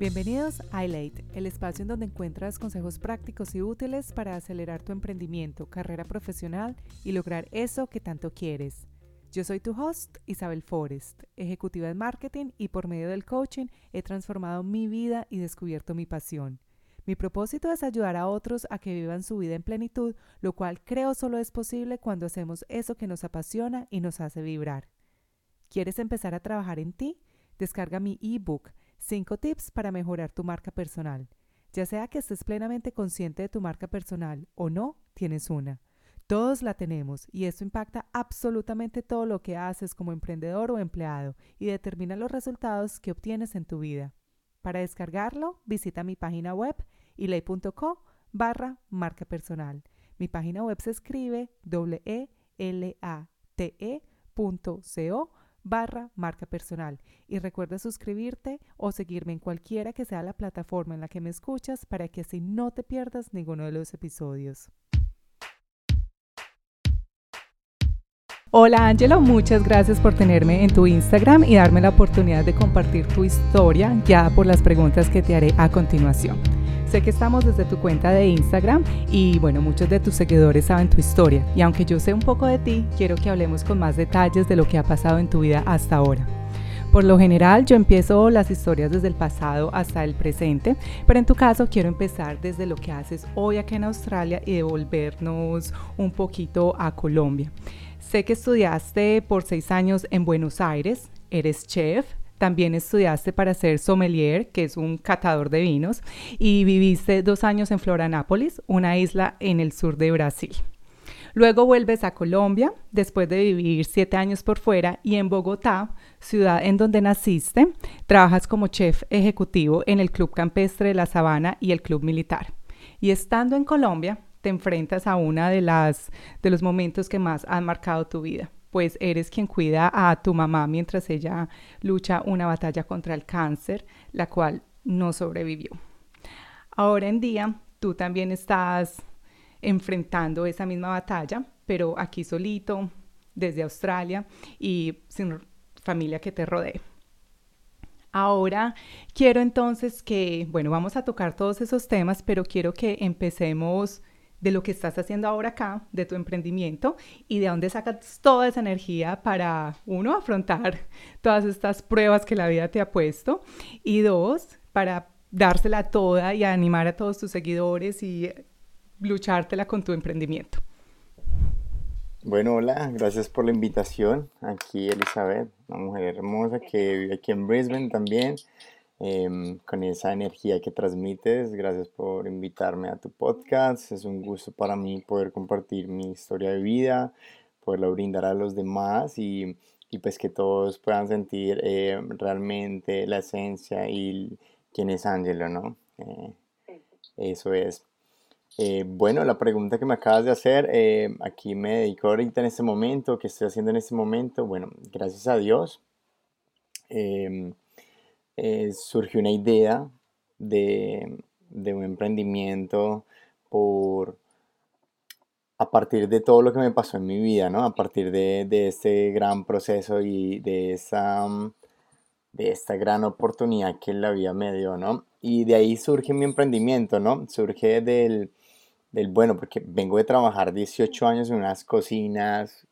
Bienvenidos a iLate, el espacio en donde encuentras consejos prácticos y útiles para acelerar tu emprendimiento, carrera profesional y lograr eso que tanto quieres. Yo soy tu host, Isabel Forrest, ejecutiva de marketing y por medio del coaching he transformado mi vida y descubierto mi pasión. Mi propósito es ayudar a otros a que vivan su vida en plenitud, lo cual creo solo es posible cuando hacemos eso que nos apasiona y nos hace vibrar. ¿Quieres empezar a trabajar en ti? Descarga mi ebook 5 tips para mejorar tu marca personal. Ya sea que estés plenamente consciente de tu marca personal o no, tienes una. Todos la tenemos y esto impacta absolutamente todo lo que haces como emprendedor o empleado y determina los resultados que obtienes en tu vida. Para descargarlo, visita mi página web ilay.co barra marca personal. Mi página web se escribe w e a t -E barra marca personal. Y recuerda suscribirte o seguirme en cualquiera que sea la plataforma en la que me escuchas para que así no te pierdas ninguno de los episodios. Hola Angelo, muchas gracias por tenerme en tu Instagram y darme la oportunidad de compartir tu historia ya por las preguntas que te haré a continuación. Sé que estamos desde tu cuenta de Instagram y bueno, muchos de tus seguidores saben tu historia y aunque yo sé un poco de ti, quiero que hablemos con más detalles de lo que ha pasado en tu vida hasta ahora. Por lo general yo empiezo las historias desde el pasado hasta el presente, pero en tu caso quiero empezar desde lo que haces hoy aquí en Australia y devolvernos un poquito a Colombia. Sé que estudiaste por seis años en Buenos Aires, eres chef, también estudiaste para ser sommelier, que es un catador de vinos, y viviste dos años en Florianápolis, una isla en el sur de Brasil. Luego vuelves a Colombia, después de vivir siete años por fuera, y en Bogotá, ciudad en donde naciste, trabajas como chef ejecutivo en el Club Campestre de la Sabana y el Club Militar. Y estando en Colombia, te enfrentas a una de las de los momentos que más han marcado tu vida pues eres quien cuida a tu mamá mientras ella lucha una batalla contra el cáncer, la cual no sobrevivió. Ahora en día, tú también estás enfrentando esa misma batalla, pero aquí solito, desde Australia y sin familia que te rodee. Ahora quiero entonces que, bueno, vamos a tocar todos esos temas, pero quiero que empecemos de lo que estás haciendo ahora acá, de tu emprendimiento y de dónde sacas toda esa energía para, uno, afrontar todas estas pruebas que la vida te ha puesto y dos, para dársela toda y animar a todos tus seguidores y luchártela con tu emprendimiento. Bueno, hola, gracias por la invitación. Aquí Elizabeth, una mujer hermosa que vive aquí en Brisbane también. Em, con esa energía que transmites. Gracias por invitarme a tu podcast. Es un gusto para mí poder compartir mi historia de vida, poderla brindar a los demás y, y pues que todos puedan sentir eh, realmente la esencia y quién es Angelo, ¿no? Eh, eso es. Eh, bueno, la pregunta que me acabas de hacer, aquí me dedico ahorita en este momento, ¿qué estoy haciendo en este momento? Bueno, gracias a Dios. Em, eh, surgió una idea de, un emprendimiento por a partir de todo lo que me pasó en mi vida, ¿no? A partir de, este gran proceso y de esa de esta gran oportunidad que la vida me dio, ¿no? Y de ahí surge mi emprendimiento, ¿no? Surge del, del, bueno, porque vengo de trabajar 18 años en unas cocinas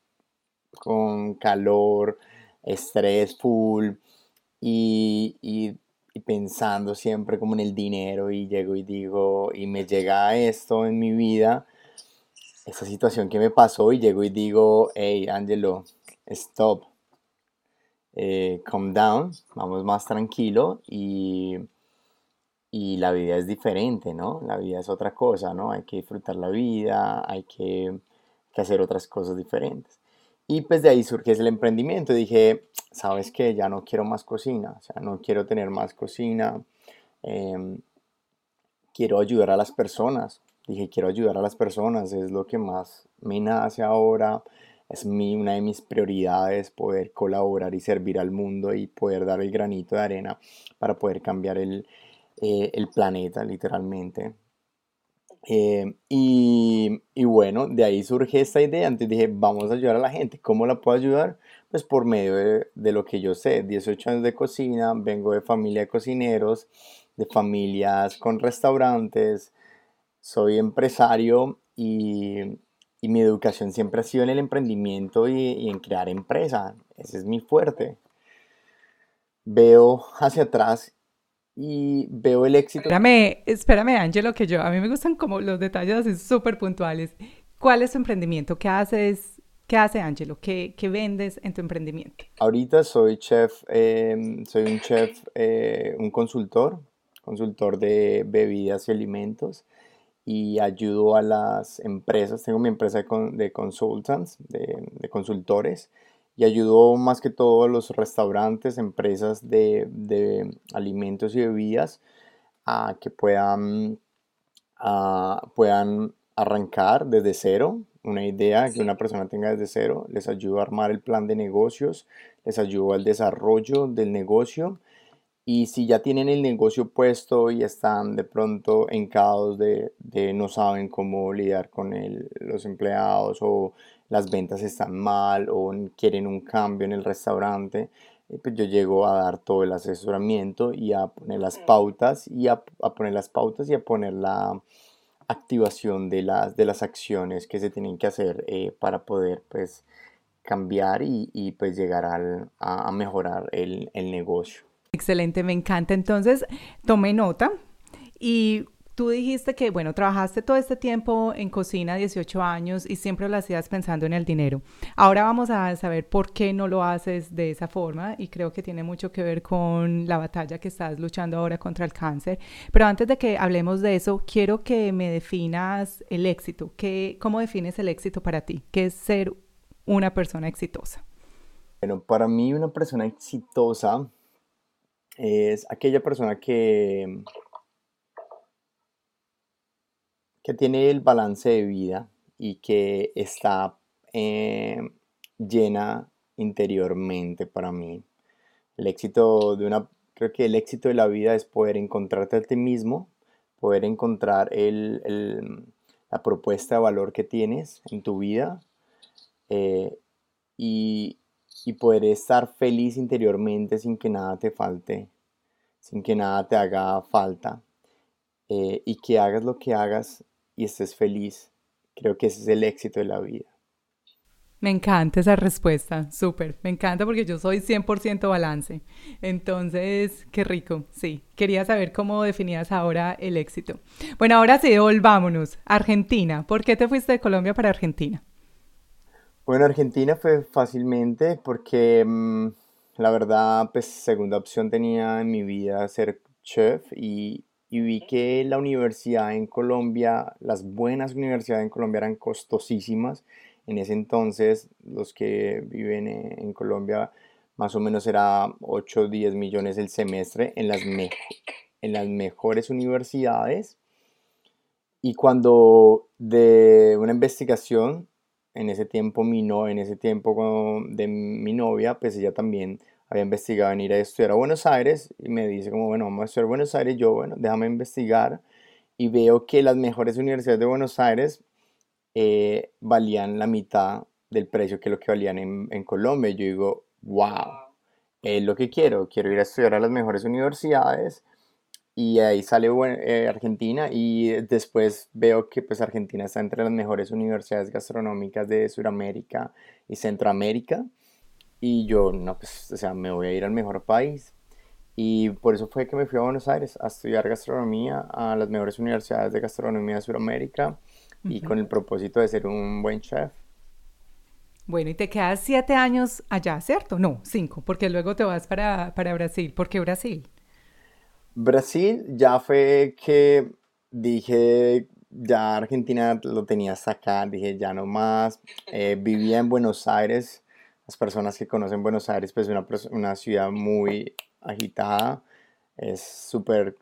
con calor, estrés full, y, pensando siempre como en el dinero y llego y digo, y me llega esto en mi vida, esa situación que me pasó y llego y digo, hey, Angelo, stop, eh, calm down, vamos más tranquilo y, y la vida es diferente, ¿no? La vida es otra cosa, ¿no? Hay que disfrutar la vida, hay que, que hacer otras cosas diferentes. Y pues de ahí surge el emprendimiento. Dije, sabes que ya no quiero más cocina, o sea, no quiero tener más cocina. Em, quiero ayudar a las personas. Dije, quiero ayudar a las personas, es lo que más me nace ahora. Es mi, una de mis prioridades poder colaborar y servir al mundo y poder dar el granito de arena para poder cambiar el, eh, el planeta, literalmente. Eh, y, y, bueno, de ahí surge esta idea. Entonces dije, vamos a ayudar a la gente. ¿Cómo la puedo ayudar? Pues por medio de, lo que yo sé. 18 años de cocina, vengo de familia de cocineros de familias con restaurantes, soy empresario y, mi educación siempre ha sido en el emprendimiento y, en crear empresa. Ese es mi fuerte. Veo hacia atrás y veo el éxito. Espérame, espérame, Angelo, que yo, a mí me gustan como los detalles así súper puntuales. ¿Cuál es tu emprendimiento? ¿Qué haces? ¿Qué hace Angelo? ¿Qué, vendes en tu emprendimiento? Ahorita soy chef, em, soy un chef, eh, un consultor, consultor de bebidas y alimentos y ayudo a las empresas. Tengo mi empresa de, consultants, de, consultores, y ayudo más que todo a los restaurantes, empresas de, alimentos y bebidas a que puedan, puedan arrancar desde cero, una idea que una persona tenga desde cero, les ayudo a armar el plan de negocios, les ayudo al desarrollo del negocio. Y si ya tienen el negocio puesto y están de pronto en caos de, no saben cómo lidiar con los empleados o las ventas están mal o quieren un cambio en el restaurante, eh, pues yo llego a dar todo el asesoramiento y a poner las pautas y a, poner las pautas y a poner la activación de las, de las acciones que se tienen que hacer eh, para poder pues cambiar y, pues llegar a, mejorar el negocio. Excelente, me encanta. Entonces, tomé nota y tú dijiste que, bueno, trabajaste todo este tiempo en cocina, 18 años, y siempre lo hacías pensando en el dinero. Ahora vamos a saber por qué no lo haces de esa forma y creo que tiene mucho que ver con la batalla que estás luchando ahora contra el cáncer. Pero antes de que hablemos de eso, quiero que me definas el éxito. ¿Qué, ¿Cómo defines el éxito para ti? ¿Qué es ser una persona exitosa? Bueno, para mí una persona exitosa es aquella persona que, que tiene el balance de vida y que está eh, llena interiormente para mí. El éxito de una, creo que el éxito de la vida es poder encontrarte a ti mismo, poder encontrar la propuesta de valor que tienes en tu vida eh, y, y poder estar feliz interiormente sin que nada te falte, sin que nada te haga falta eh, y que hagas lo que hagas y estés feliz. Creo que ese es el éxito de la vida. Me encanta esa respuesta, súper, me encanta porque yo soy 100% balance. Entonces, qué rico, sí. Quería saber cómo definías ahora el éxito. Bueno, ahora sí, volvámonos. Argentina, ¿por qué te fuiste de Colombia para Argentina? Bueno, Argentina fue fácilmente porque mm, la verdad, pues segunda opción tenía en mi vida ser chef y, vi que la universidad en Colombia, las buenas universidades en Colombia eran costosísimas. En ese entonces, los que viven en, Colombia, más o menos era 8 o 10 millones el semestre en las, en las mejores universidades. Y cuando de una investigación en ese tiempo mi no, en ese tiempo de mi novia, pues ella también había investigado en ir a estudiar a Buenos Aires y me dice como, bueno, vamos a estudiar a Buenos Aires, yo, bueno, déjame investigar y veo que las mejores universidades de Buenos Aires eh, valían la mitad del precio que lo que valían en, en Colombia. Yo digo, wow, es lo que quiero, quiero ir a estudiar a las mejores universidades y ahí sale eh, Argentina y después veo que pues Argentina está entre las mejores universidades gastronómicas de Sudamérica y Centroamérica y yo no pues o sea me voy a ir al mejor país y por eso fue que me fui a Buenos Aires a estudiar gastronomía a las mejores universidades de gastronomía de Sudamérica y con el propósito de ser un buen chef. Bueno, y te quedas siete años allá, ¿cierto? No, cinco, porque luego te vas para, para Brasil. ¿Por qué Brasil? Brasil ya fue que dije, ya Argentina lo tenía acá, dije ya no más. Eh, vivía en Buenos Aires, las personas que conocen Buenos Aires, pues una, una ciudad muy agitada, es súper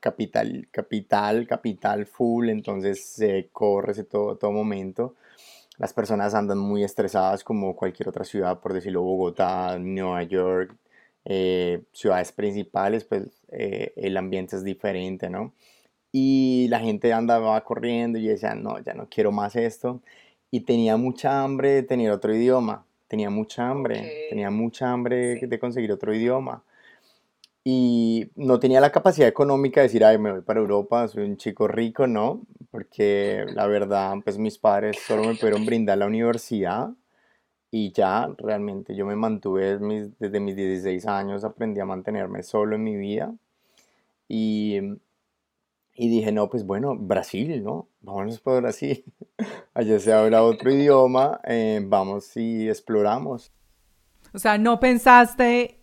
capital, capital, capital full, entonces se corre todo, todo momento. Las personas andan muy estresadas como cualquier otra ciudad, por decirlo, Bogotá, Nueva York, eh, ciudades principales, pues eh, el ambiente es diferente, ¿no? Y la gente andaba corriendo y decía, no, ya no quiero más esto. Y tenía mucha hambre de tener otro idioma, tenía mucha hambre, tenía mucha hambre de conseguir otro idioma. y no tenía la capacidad económica de decir, ay, me voy para Europa, soy un chico rico, no, porque la verdad, pues mis padres solo me pudieron brindar la universidad y ya realmente yo me mantuve desde mis, desde mis 16 años, aprendí a mantenerme solo en mi vida. Y, y dije, no, pues bueno, Brasil, ¿no? Vámonos para Brasil. Allá se habla otro idioma, eh, vamos y exploramos. O sea, no pensaste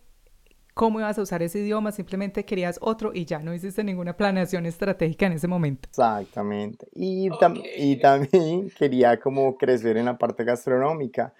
cómo ibas a usar ese idioma, simplemente querías otro y ya no hiciste ninguna planeación estratégica en ese momento. Exactamente. Y, y también quería como crecer en la parte gastronómica.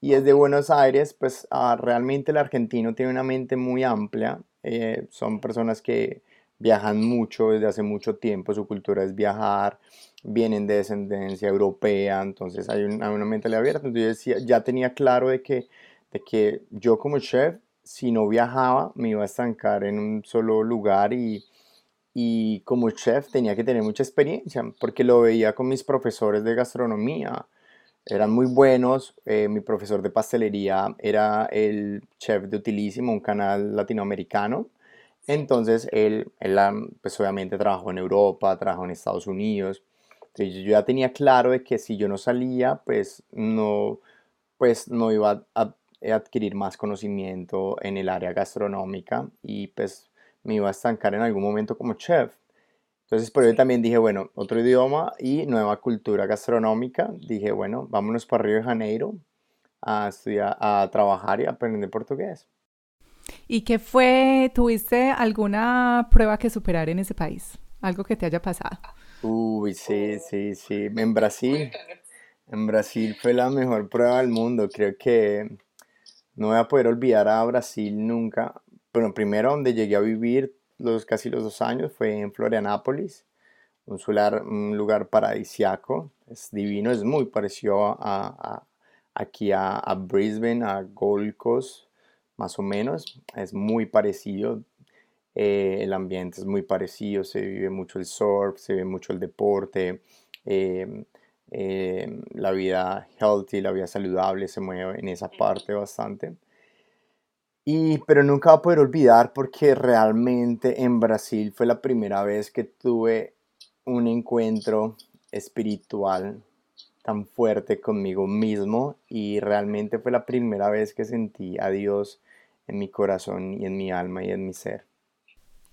Y desde Buenos Aires, pues ah, realmente el argentino tiene una mente muy amplia. Eh, son personas que viajan mucho desde hace mucho tiempo, su cultura es viajar, vienen de descendencia europea, entonces hay una, mentalidad abierta. Entonces ya tenía claro de que, de que yo como chef si no viajaba me iba a estancar en un solo lugar y, y como chef tenía que tener mucha experiencia porque lo veía con mis profesores de gastronomía. Eran muy buenos. Eh, mi profesor de pastelería era el chef de Utilísimo, un canal latinoamericano. Entonces él, él pues obviamente trabajó en Europa, trabajó en Estados Unidos. Entonces yo ya tenía claro de que si yo no salía, pues no, pues no iba a adquirir más conocimiento en el área gastronómica y pues me iba a estancar en algún momento como chef. Entonces por eso también dije, bueno, otro idioma y nueva cultura gastronómica. Dije, bueno, vámonos para Río de Janeiro a estudiar, a trabajar y aprender portugués. ¿Y qué fue? ¿Tuviste alguna prueba que superar en ese país? Algo que te haya pasado. Uy, sí, sí, sí. En Brasil, en Brasil fue la mejor prueba del mundo. Creo que no voy a poder olvidar a Brasil nunca. Bueno, primero donde llegué a vivir los, casi los dos años fue en Florianápolis, un, solar, un lugar paradisiaco, es divino, es muy parecido a, aquí a, Brisbane, a Gold Coast, más o menos, es muy parecido, eh, el ambiente es muy parecido, se vive mucho el surf, se ve mucho el deporte, eh, eh, la vida healthy, la vida saludable se mueve en esa parte bastante. Y, pero nunca voy a poder olvidar porque realmente en Brasil fue la primera vez que tuve un encuentro espiritual tan fuerte conmigo mismo y realmente fue la primera vez que sentí a Dios en mi corazón y en mi alma y en mi ser.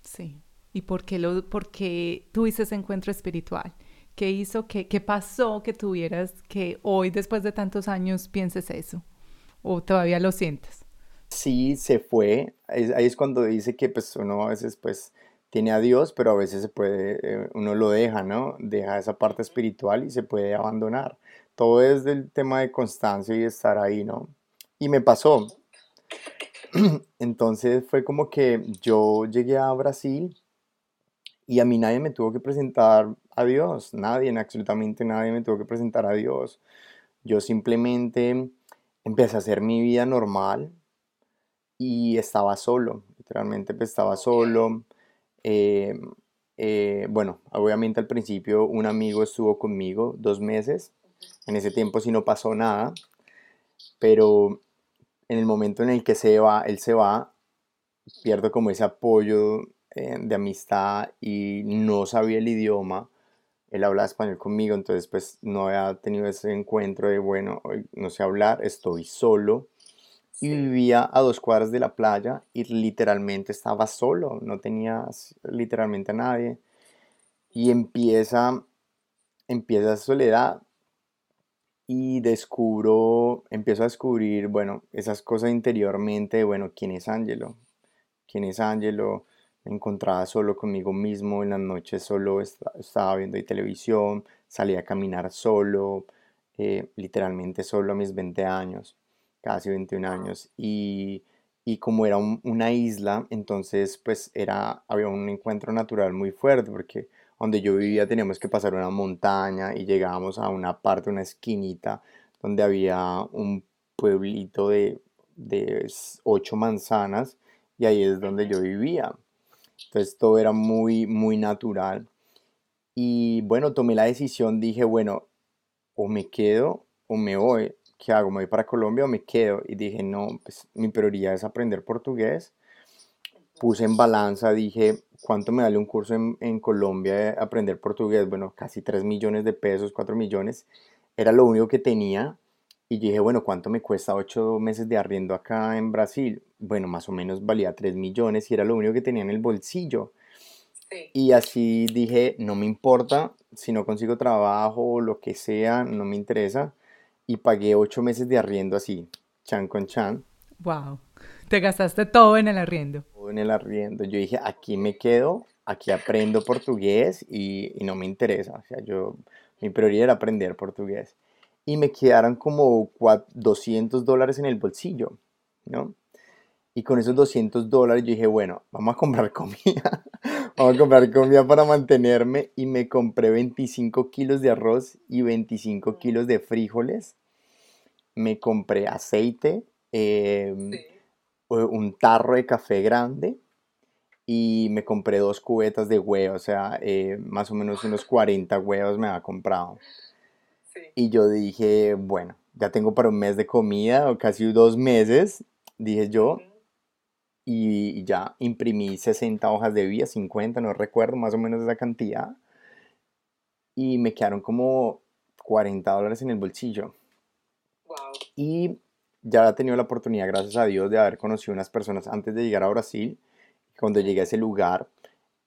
Sí. ¿Y por qué, lo, por qué tuviste ese encuentro espiritual? ¿Qué hizo, qué, qué pasó que tuvieras que hoy, después de tantos años, pienses eso? ¿O todavía lo sientes? Sí, se fue. ahí es cuando dice que pues uno a veces pues tiene a Dios, pero a veces se puede, eh, uno lo deja, ¿no? Deja esa parte espiritual y se puede abandonar. Todo es del tema de constancia y estar ahí, ¿no? Y me pasó. Entonces fue como que yo llegué a Brasil y a mí nadie me tuvo que presentar a Dios, nadie, absolutamente nadie me tuvo que presentar a Dios. Yo simplemente empecé a hacer mi vida normal y estaba solo, literalmente pues, estaba solo. Eh, eh, bueno, obviamente al principio un amigo estuvo conmigo dos meses, en ese tiempo sí no pasó nada, pero en el momento en el que se va, él se va, pierdo como ese apoyo eh, de amistad y no sabía el idioma. Él hablaba español conmigo, entonces pues no había tenido ese encuentro de, bueno, no sé hablar, estoy solo. Y vivía a dos cuadras de la playa y literalmente estaba solo, no tenía literalmente a nadie. Y empieza, empieza soledad y descubro, empiezo a descubrir, bueno, esas cosas interiormente, bueno, ¿quién es Ángelo? ¿Quién es Ángelo? me encontraba solo conmigo mismo, en las noches solo estaba viendo televisión, salía a caminar solo, eh, literalmente solo a mis 20 años, casi 21 años, y, como era una isla, entonces pues era, había un encuentro natural muy fuerte, porque donde yo vivía teníamos que pasar una montaña y llegábamos a una parte, una esquinita, donde había un pueblito de, de ocho manzanas, y ahí es donde yo vivía. Entonces todo era muy, muy natural. Y bueno, tomé la decisión, dije, bueno, o me quedo o me voy. ¿Qué hago? ¿Me voy para Colombia o me quedo? Y dije, no, pues mi prioridad es aprender portugués. Puse en balanza, dije, ¿cuánto me vale un curso en, en Colombia de aprender portugués? Bueno, casi 3 millones de pesos, 4 millones. Era lo único que tenía. Y dije, bueno, ¿cuánto me cuesta 8 meses de arriendo acá en Brasil? Bueno, más o menos valía 3 millones y era lo único que tenía en el bolsillo. Y así dije, no me importa, si no consigo trabajo o lo que sea, no me interesa. Y pagué 8 meses de arriendo así, chan con chan. Wow, te gastaste todo en el arriendo. Todo en el arriendo. Yo dije, aquí me quedo, aquí aprendo portugués y, y no me interesa. O sea, yo, mi prioridad era aprender portugués. Y me quedaron como 200 dólares en el bolsillo, ¿no? Y con esos 200 dólares yo dije, bueno, vamos a comprar comida. vamos a comprar comida para mantenerme. Y me compré 25 kilos de arroz y 25 kilos de frijoles. Me compré aceite, em, un tarro de café grande. Y me compré dos cubetas de huevos. O sea, eh, más o menos unos 40 huevos me había comprado. Y yo dije, bueno, ya tengo para un mes de comida o casi dos meses. Dije yo, y ya imprimí 60 hojas de vía, 50, no recuerdo más o menos esa cantidad. Y me quedaron como 40 dólares en el bolsillo. Y ya había tenido la oportunidad, gracias a Dios, de haber conocido unas personas antes de llegar a Brasil. Cuando llegué a ese lugar,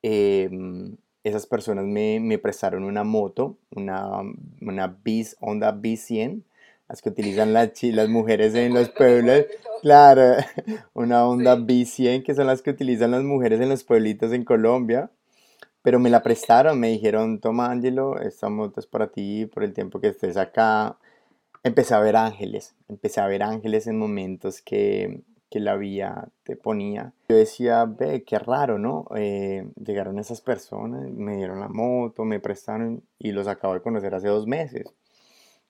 em, esas personas me, me, prestaron una moto, una, una Bis, Honda B100 las que utilizan las, las mujeres en los pueblos. Claro, una Honda B100 que son las que utilizan las mujeres en los pueblitos en Colombia. Pero me la prestaron, me dijeron, toma Ángelo, esta moto es para ti por el tiempo que estés acá. Empecé a ver ángeles, empecé a ver ángeles en momentos que, que la vía te ponía. Yo decía, ve, qué raro, ¿no? Eh, llegaron esas personas, me dieron la moto, me prestaron y los acabo de conocer hace dos meses.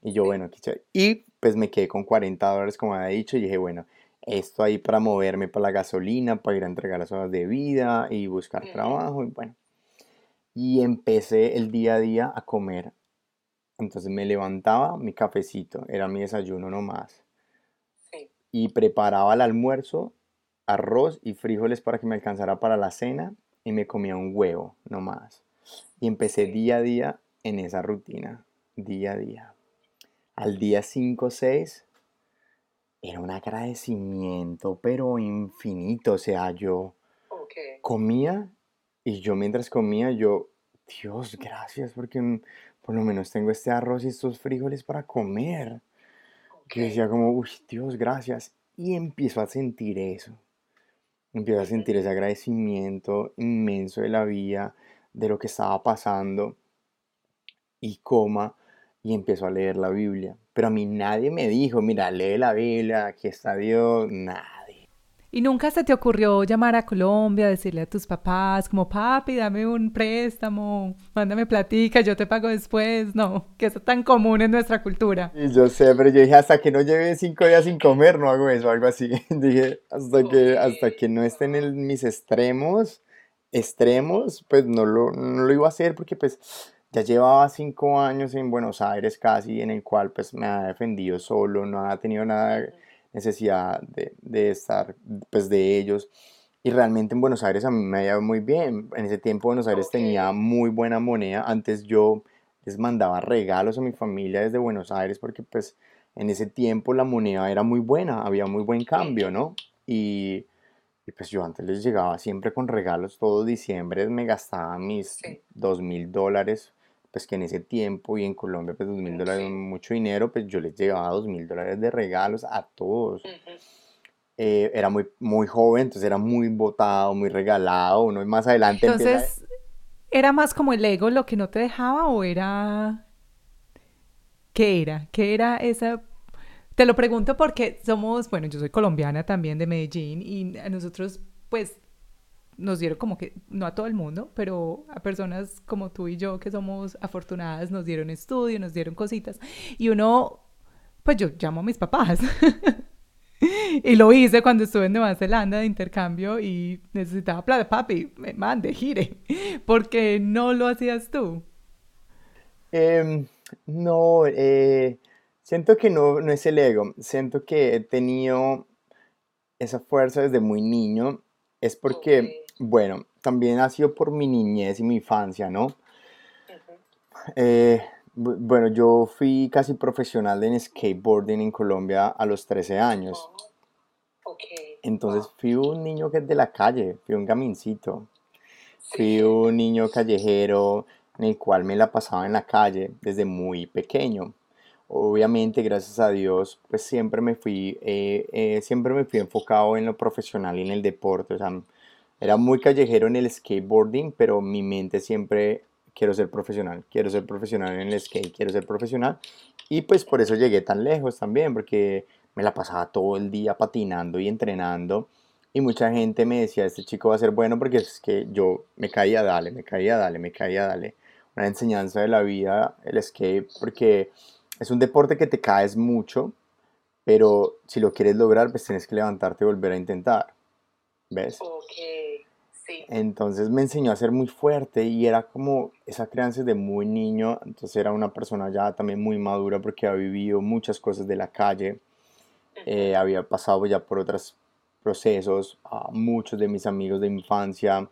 Y yo, bueno, Y pues me quedé con 40 dólares, como había dicho, y dije, bueno, esto ahí para moverme para la gasolina, para ir a entregar las horas de vida y buscar trabajo, y bueno. Y empecé el día a día a comer. Entonces me levantaba mi cafecito, era mi desayuno nomás. Y preparaba el almuerzo, arroz y frijoles para que me alcanzara para la cena y me comía un huevo nomás. Y empecé día a día en esa rutina, día a día al día 5 o 6 era un agradecimiento, pero infinito. O sea, yo comía y yo mientras comía, yo, Dios, gracias porque por lo menos tengo este arroz y estos frijoles para comer. Que decía como, uy, Dios, gracias. Y empiezo a sentir eso. Empiezo a sentir ese agradecimiento inmenso de la vida, de lo que estaba pasando. Y coma y empezó a leer la Biblia. Pero a mí nadie me dijo, mira, lee la Biblia, aquí está Dios, nadie. ¿Y nunca se te ocurrió llamar a Colombia, decirle a tus papás, como papi, dame un préstamo, mándame platica, yo te pago después? No, que eso es tan común en nuestra cultura. Y yo sé, pero yo dije, hasta que no lleve cinco días sin comer, no hago eso, algo así. dije, hasta que, hasta que no estén en mis extremos, extremos, pues no lo, no lo iba a hacer porque pues ya llevaba cinco años en Buenos Aires casi, en el cual pues me ha defendido solo, no ha tenido nada necesidad de, de, estar pues de ellos. Y realmente en Buenos Aires a mí me ido muy bien. En ese tiempo Buenos Aires tenía muy buena moneda. Antes yo les mandaba regalos a mi familia desde Buenos Aires porque pues en ese tiempo la moneda era muy buena, había muy buen cambio, ¿no? Y, y pues yo antes les llegaba siempre con regalos, todo diciembre me gastaba mis dos mil dólares pues que en ese tiempo y en Colombia pues dos mil dólares es mucho dinero, pues yo les llevaba dos mil dólares de regalos a todos. Eh, era muy, muy joven, entonces era muy votado, muy regalado, uno más adelante... Entonces, ¿era más como el ego lo que no te dejaba o era... ¿Qué era? ¿Qué era esa te lo pregunto porque somos, bueno, yo soy colombiana también de Medellín y a nosotros pues nos dieron como que, no a todo el mundo, pero a personas como tú y yo que somos afortunadas, nos dieron estudio, nos dieron cositas. Y uno, pues yo llamo a mis papás. y lo hice cuando estuve en Nueva Zelanda de intercambio y necesitaba plata. Papi, me mande, gire. porque no lo hacías tú? Em, no, eh, siento que no, no es el ego. Siento que he tenido esa fuerza desde muy niño es porque, bueno, también ha sido por mi niñez y mi infancia, ¿no? Eh, bueno, yo fui casi profesional en skateboarding en Colombia a los 13 años. Ok. Entonces fui un niño que es de la calle, fui un gamincito. Fui un niño callejero en el cual me la pasaba en la calle desde muy pequeño. Obviamente, gracias a Dios, pues siempre me fui, eh, eh, siempre me fui enfocado en lo profesional y en el deporte. O sea, era muy callejero en el skateboarding, pero mi mente siempre quiero ser profesional, quiero ser profesional en el skate, quiero ser profesional. Y pues por eso llegué tan lejos también, porque me la pasaba todo el día patinando y entrenando. Y mucha gente me decía, este chico va a ser bueno porque es que yo me caía, dale, me caía, dale, me caía, dale. Una enseñanza de la vida, el skate, porque es un deporte que te caes mucho, pero si lo quieres lograr, pues tienes que levantarte y volver a intentar. ¿Ves? Ok, sí. Entonces me enseñó a ser muy fuerte y era como esa crianza desde muy niño, entonces era una persona ya también muy madura porque había vivido muchas cosas de la calle, eh, había pasado ya por otros procesos, a muchos de mis amigos de infancia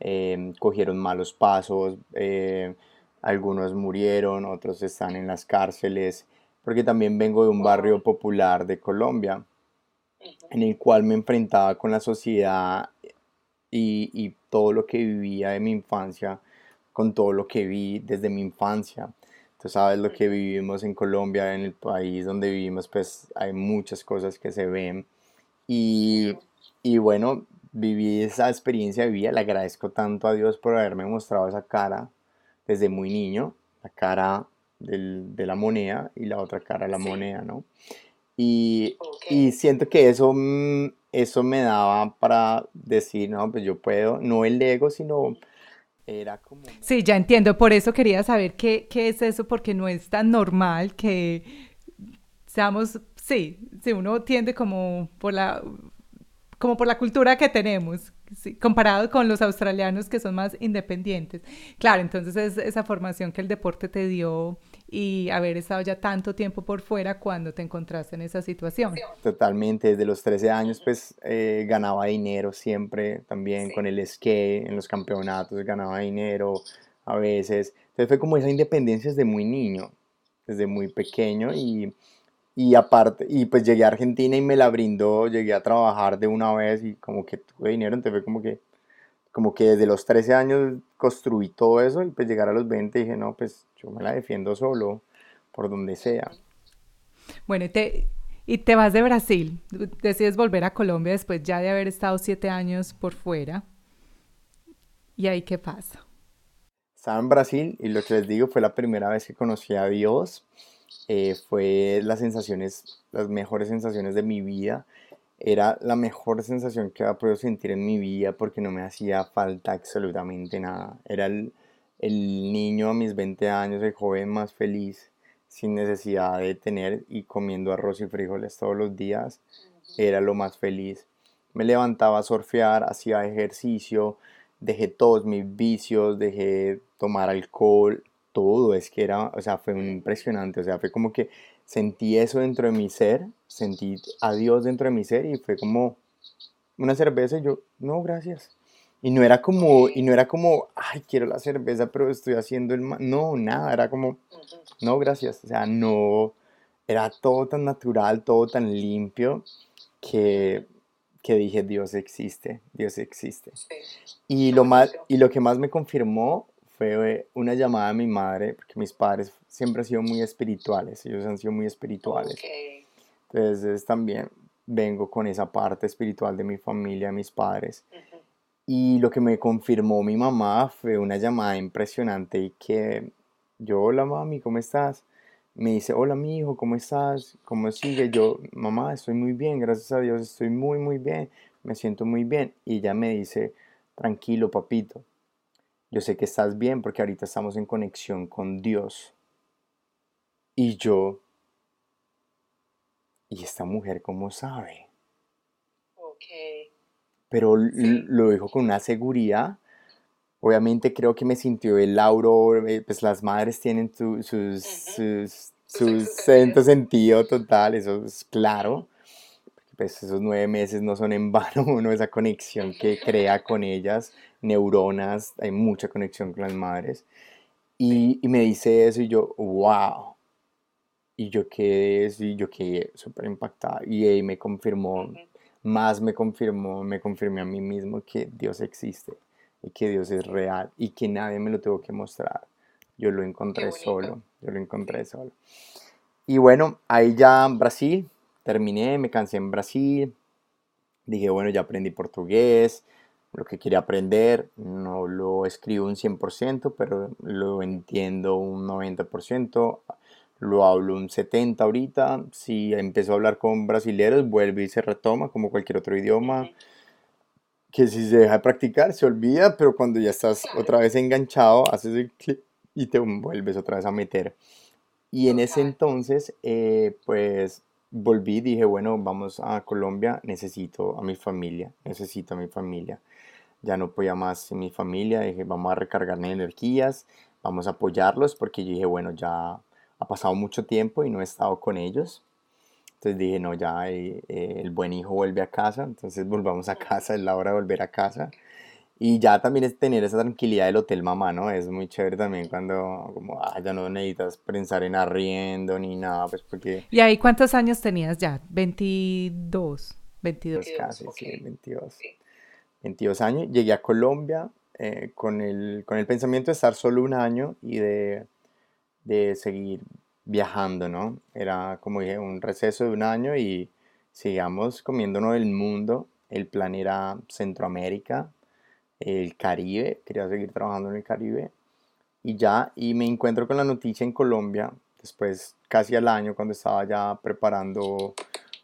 eh, cogieron malos pasos, eh, algunos murieron, otros están en las cárceles, porque también vengo de un barrio popular de Colombia en el cual me enfrentaba con la sociedad y, y todo lo que vivía de mi infancia, con todo lo que vi desde mi infancia. Tú sabes lo que vivimos en Colombia, en el país donde vivimos, pues hay muchas cosas que se ven. Y, y bueno, viví esa experiencia de vida, le agradezco tanto a Dios por haberme mostrado esa cara desde muy niño, la cara del- de la moneda y la otra cara de la Sí. moneda, ¿no? Y, y siento que eso, mm, eso me daba para decir, no, pues yo puedo, no el ego, sino era como... Sí, ya entiendo. Por eso quería saber qué, qué es eso, porque no es tan normal que seamos, sí, sí, uno tiende como por la, como por la cultura que tenemos, comparado con los australianos que son más independientes. Claro, entonces es esa formación que el deporte te dio y haber estado ya tanto tiempo por fuera cuando te encontraste en esa situación. Totalmente, desde los 13 años pues eh, ganaba dinero siempre, también Sí. con el skate, en los campeonatos ganaba dinero a veces. Entonces fue como esa independencia desde muy niño, desde muy pequeño y, y aparte, y pues llegué a Argentina y me la brindó, llegué a trabajar de una vez y como que tuve dinero, entonces fue como que, como que desde los 13 años construí todo eso y pues llegar a los 20 dije, no, pues yo me la defiendo solo, por donde sea. Bueno, y te, y te vas de Brasil, decides volver a Colombia después ya de haber estado siete años por fuera. ¿Y ahí qué pasa? Estaba en Brasil y lo que les digo fue la primera vez que conocí a Dios. eh, fue las sensaciones, las mejores sensaciones de mi vida. Era la mejor sensación que había podido sentir en mi vida porque no me hacía falta absolutamente nada. Era el, el niño a mis 20 años, el joven más feliz, sin necesidad de tener y comiendo arroz y frijoles todos los días. Era lo más feliz. Me levantaba a surfear, hacía ejercicio, dejé todos mis vicios, dejé tomar alcohol, todo, es que era, o sea, fue un impresionante, o sea, fue como que sentí eso dentro de mi ser, sentí a Dios dentro de mi ser y fue como una cerveza y yo, no, gracias. Y no era como, y no era como, ay, quiero la cerveza, pero estoy haciendo el. No, nada, era como, no, gracias. O sea, no, era todo tan natural, todo tan limpio que, que dije, Dios existe, Dios existe. Sí. Y lo más, y lo que más me confirmó fue una llamada de mi madre, porque mis padres siempre han sido muy espirituales, ellos han sido muy espirituales. Entonces también vengo con esa parte espiritual de mi familia, mis padres. Ujú. Y lo que me confirmó mi mamá fue una llamada impresionante y que yo, hola mami, ¿cómo estás? Me dice, hola mi hijo, ¿cómo estás? ¿Cómo sigue? Yo, mamá, estoy muy bien, gracias a Dios, estoy muy, muy bien, me siento muy bien. Y ella me dice, tranquilo, papito, yo sé que estás bien porque ahorita estamos en conexión con Dios. Y yo, ¿y esta mujer cómo sabe? Ok. Pero lo dijo con una seguridad. Obviamente creo que me sintió el lauro, eh, pues las madres tienen su- sus, sus, Su sus sexto sentido. total, eso es claro. pues esos nueve meses no son en vano, uno esa conexión que crea con ellas, neuronas, hay mucha conexión con las madres. Y, y me dice eso y yo, wow. Y yo quedé, y yo quedé súper impactada. Y ahí me confirmó. Más me confirmó, me confirmé a mí mismo que Dios existe y que Dios es real y que nadie me lo tuvo que mostrar. Yo lo encontré solo, yo lo encontré solo. Y bueno, ahí ya Brasil, terminé, me cansé en Brasil. Dije, bueno, ya aprendí portugués, lo que quería aprender, no lo escribo un 100%, pero lo entiendo un 90%, lo hablo un 70% ahorita. Si empiezo a hablar con brasileros, vuelve y se retoma como cualquier otro idioma que si se deja de practicar se olvida, pero cuando ya estás Claro. otra vez enganchado, haces el clic y te vuelves otra vez a meter. Y en ese entonces, eh, pues volví, dije, bueno, vamos a Colombia, necesito a mi familia, necesito a mi familia. Ya no podía más sin mi familia, dije, vamos a recargar energías, vamos a apoyarlos, porque yo dije, bueno, ya ha pasado mucho tiempo y no he estado con ellos. Entonces dije, no, ya eh, eh, el buen hijo vuelve a casa, entonces volvamos a casa, es la hora de volver a casa. Y ya también es tener esa tranquilidad del hotel mamá, ¿no? Es muy chévere también cuando como, ah, ya no necesitas pensar en arriendo ni nada, pues porque ¿Y ahí cuántos años tenías ya? 22, 22. pues casi, ok. sí, 22. Sí. 22 años. Llegué a Colombia eh, con el, con el pensamiento de estar solo un año y de, de seguir viajando, ¿no? Era, como dije, un receso de un año y sigamos comiéndonos el mundo. El plan era Centroamérica, el Caribe, quería seguir trabajando en el Caribe. Y ya, y me encuentro con la noticia en Colombia, después casi al año, cuando estaba ya preparando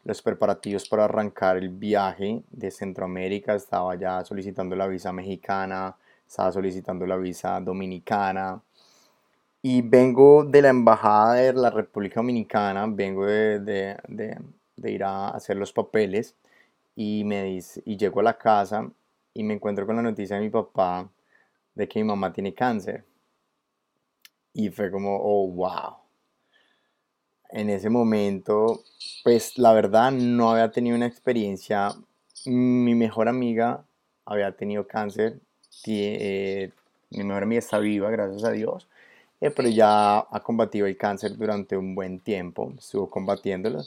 los preparativos para arrancar el viaje de Centroamérica, estaba ya solicitando la visa mexicana, estaba solicitando la visa dominicana. Y vengo de la Embajada de la República Dominicana, vengo de, de- de- ir a hacer los papeles y, me dice, y llego a la casa y me encuentro con la noticia de mi papá de que mi mamá tiene cáncer. Y fue como, oh, wow. En ese momento, pues la verdad no había tenido una experiencia. Mi mejor amiga había tenido cáncer. eh, mi mejor amiga está viva, gracias a Dios. Eh, pero ya ha combatido el cáncer durante un buen tiempo. Estuvo combatiéndolo.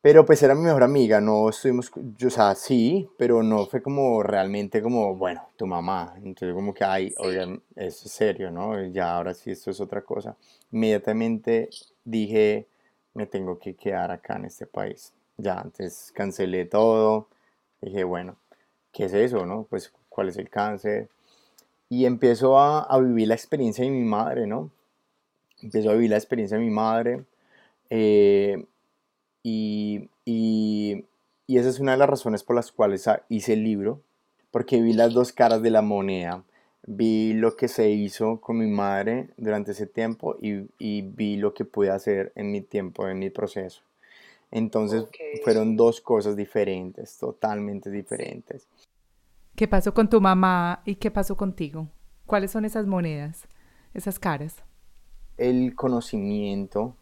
Pero pues era mi mejor amiga, no estuvimos, yo, o sea, sí, pero no fue como realmente como, bueno, tu mamá. Entonces como que, ay, Sí. oigan, es serio, ¿no? Ya ahora sí esto es otra cosa. Inmediatamente dije, me tengo que quedar acá en este país. Ya, entonces cancelé todo. Dije, bueno, ¿qué es eso, no? Pues, ¿cuál es el cáncer? Y empiezo a, a vivir la experiencia de mi madre, ¿no? Empiezo a vivir la experiencia de mi madre. eh, y, y, y esa es una de las razones por las cuales hice el libro, porque vi las dos caras de la moneda. Vi lo que se hizo con mi madre durante ese tiempo y, y vi lo que pude hacer en mi tiempo, en mi proceso. Entonces fueron dos cosas diferentes, totalmente diferentes. ¿Qué pasó con tu mamá y qué pasó contigo? ¿Cuáles son esas monedas, esas caras? El conocimiento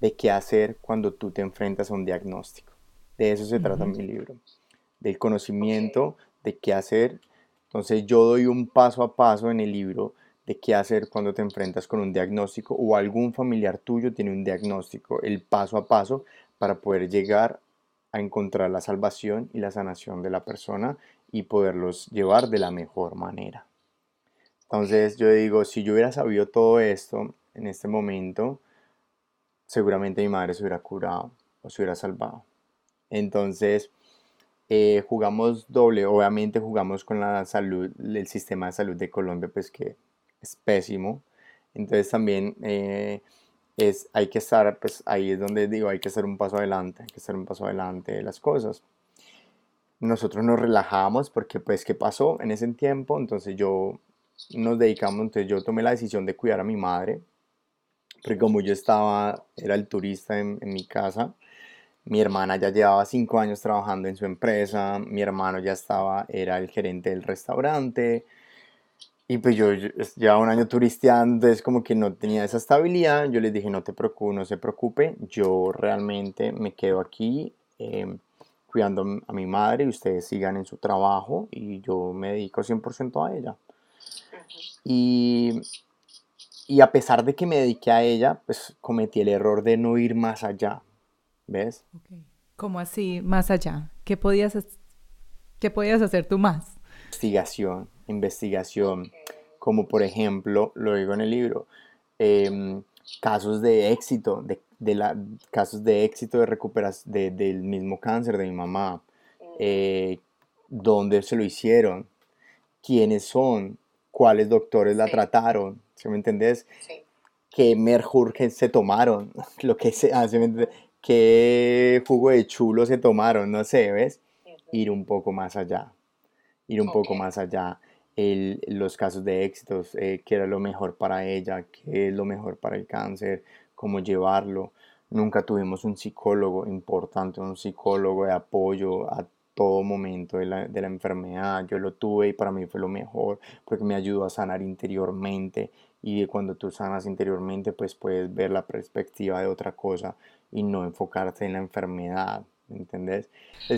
de qué hacer cuando tú te enfrentas a un diagnóstico. De eso se trata Ujú. mi libro. Del conocimiento de qué hacer. Entonces yo doy un paso a paso en el libro de qué hacer cuando te enfrentas con un diagnóstico o algún familiar tuyo tiene un diagnóstico. El paso a paso para poder llegar a encontrar la salvación y la sanación de la persona y poderlos llevar de la mejor manera. Entonces yo digo, si yo hubiera sabido todo esto en este momento, seguramente mi madre se hubiera curado o se hubiera salvado. Entonces, eh, jugamos doble, obviamente jugamos con la salud, el sistema de salud de Colombia, pues que es pésimo. Entonces también eh, es, hay que estar, pues ahí es donde digo, hay que estar un paso adelante, hay que estar un paso adelante de las cosas. Nosotros nos relajamos porque pues, ¿qué pasó en ese tiempo? Entonces yo nos dedicamos, entonces yo tomé la decisión de cuidar a mi madre, porque como yo estaba, era el turista en, en mi casa, mi hermana ya llevaba cinco años trabajando en su empresa, mi hermano ya estaba, era el gerente del restaurante, y pues yo, yo es- llevaba un año turisteando, entonces como que no tenía esa estabilidad, yo les dije, no te preocupes, no se preocupe, yo realmente me quedo aquí, eh, cuidando a mi madre y ustedes sigan en su trabajo y yo me dedico 100% a ella. Y, y a pesar de que me dediqué a ella, pues cometí el error de no ir más allá, ¿ves? Ok. ¿Cómo así, más allá? ¿Qué podías, qué podías hacer tú más? Investigación, investigación, como por ejemplo, lo digo en el libro, em, casos de éxito, de, de la, casos de éxito de recuperación del mismo cáncer de mi mamá, eh, dónde se lo hicieron, quiénes son, cuáles doctores la Sí. trataron, ¿sí me entendés? Sí. qué merjurgen se tomaron, lo que se ¿me entiendes? qué jugo de chulo se tomaron, no sé, ¿ves? Ir un poco más allá, ir un poco más allá. El- los casos de éxitos, eh, qué era lo mejor para ella, qué es lo mejor para el cáncer, cómo llevarlo. Nunca tuvimos un psicólogo importante, un psicólogo de apoyo a todo momento de la, de la enfermedad. Yo lo tuve y para mí fue lo mejor porque me ayudó a sanar interiormente y cuando tú sanas interiormente pues puedes ver la perspectiva de otra cosa y no enfocarte en la enfermedad, ¿me entendés?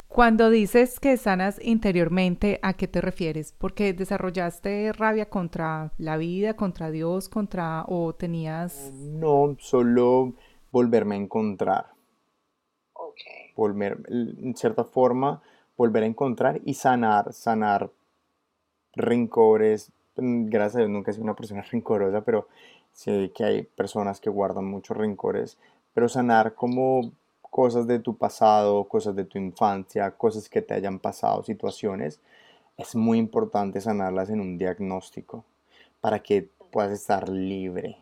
Cuando dices que sanas interiormente, ¿a qué te refieres? ¿Porque desarrollaste rabia contra la vida, contra Dios, contra o tenías... No, solo volverme a encontrar, Ok. volver, en cierta forma, volver a encontrar y sanar, sanar rencores. Gracias a Dios nunca he sido una persona rencorosa, pero sé que hay personas que guardan muchos rencores, pero sanar como cosas de tu pasado, cosas de tu infancia, cosas que te hayan pasado, situaciones, es muy importante sanarlas en un diagnóstico para que puedas estar libre.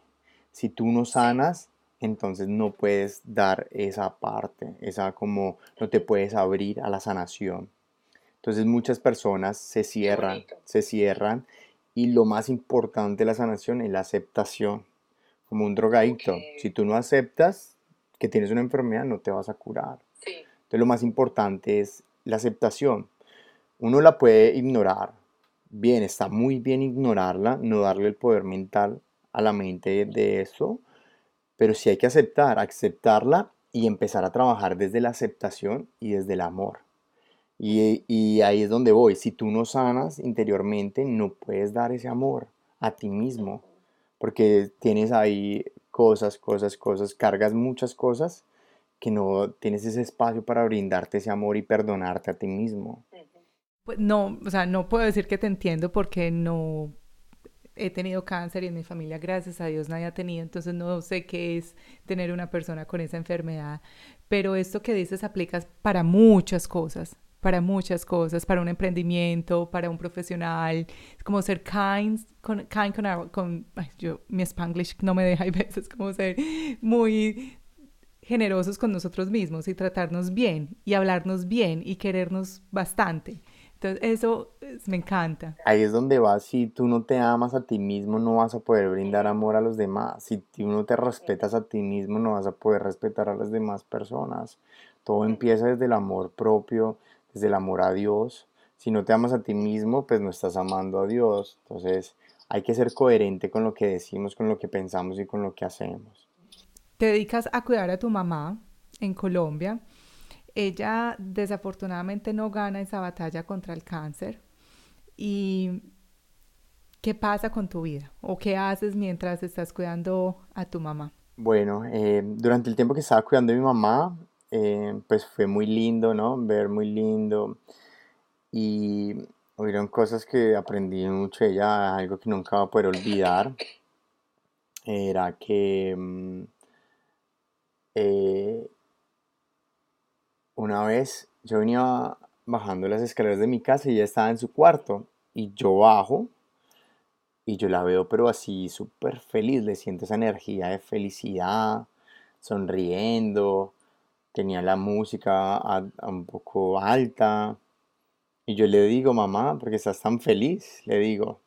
Si tú no sanas, entonces no puedes dar esa parte, esa como no te puedes abrir a la sanación. Entonces muchas personas se cierran, se cierran y lo más importante de la sanación es la aceptación. Como un drogadicto, si tú no aceptas que tienes una enfermedad, no te vas a curar. Sí. Entonces lo más importante es la aceptación. Uno la puede ignorar. Bien, está muy bien ignorarla, no darle el poder mental a la mente de eso, pero sí hay que aceptar, aceptarla y empezar a trabajar desde la aceptación y desde el amor. Y, y ahí es donde voy. Si tú no sanas interiormente, no puedes dar ese amor a ti mismo, porque tienes ahí cosas, cosas, cosas, cargas muchas cosas que no tienes ese espacio para brindarte ese amor y perdonarte a ti mismo. Pues no, o sea, no puedo decir que te entiendo porque no he tenido cáncer y en mi familia, gracias a Dios, nadie ha tenido, entonces no sé qué es tener una persona con esa enfermedad. Pero esto que dices aplicas para muchas cosas, para muchas cosas, para un emprendimiento, para un profesional, es como ser kind con, kind con, our- con ay, yo, mi spanglish no me deja, hay veces como ser muy generosos con nosotros mismos y tratarnos bien y hablarnos bien y querernos bastante. Entonces, eso es- me encanta. Ahí es donde vas, si tú no te amas a ti mismo, no vas a poder brindar amor a los demás. Si tú no te respetas a ti mismo, no vas a poder respetar a las demás personas. Todo empieza desde el amor propio, desde el amor a Dios. Si no te amas a ti mismo, pues no estás amando a Dios. Entonces, hay que ser coherente con lo que decimos, con lo que pensamos y con lo que hacemos. Te dedicas a cuidar a tu mamá en Colombia. Ella desafortunadamente no gana esa batalla contra el cáncer. ¿Y qué pasa con tu vida? ¿O qué haces mientras estás cuidando a tu mamá? Bueno, eh, durante el tiempo que estaba cuidando a mi mamá, eh, pues fue muy lindo, ¿no? Ver muy lindo. Y hubieron cosas que aprendí mucho ella, algo que nunca voy a poder olvidar. Era que mm, eh, una vez yo venía bajando las escaleras de mi casa y ella estaba en su cuarto. Y yo bajo y yo la veo, pero así súper feliz. Le siento esa energía de felicidad, sonriendo. Tenía la música a- a un poco alta. Y yo le digo, mamá, ¿por qué estás tan feliz? Le digo.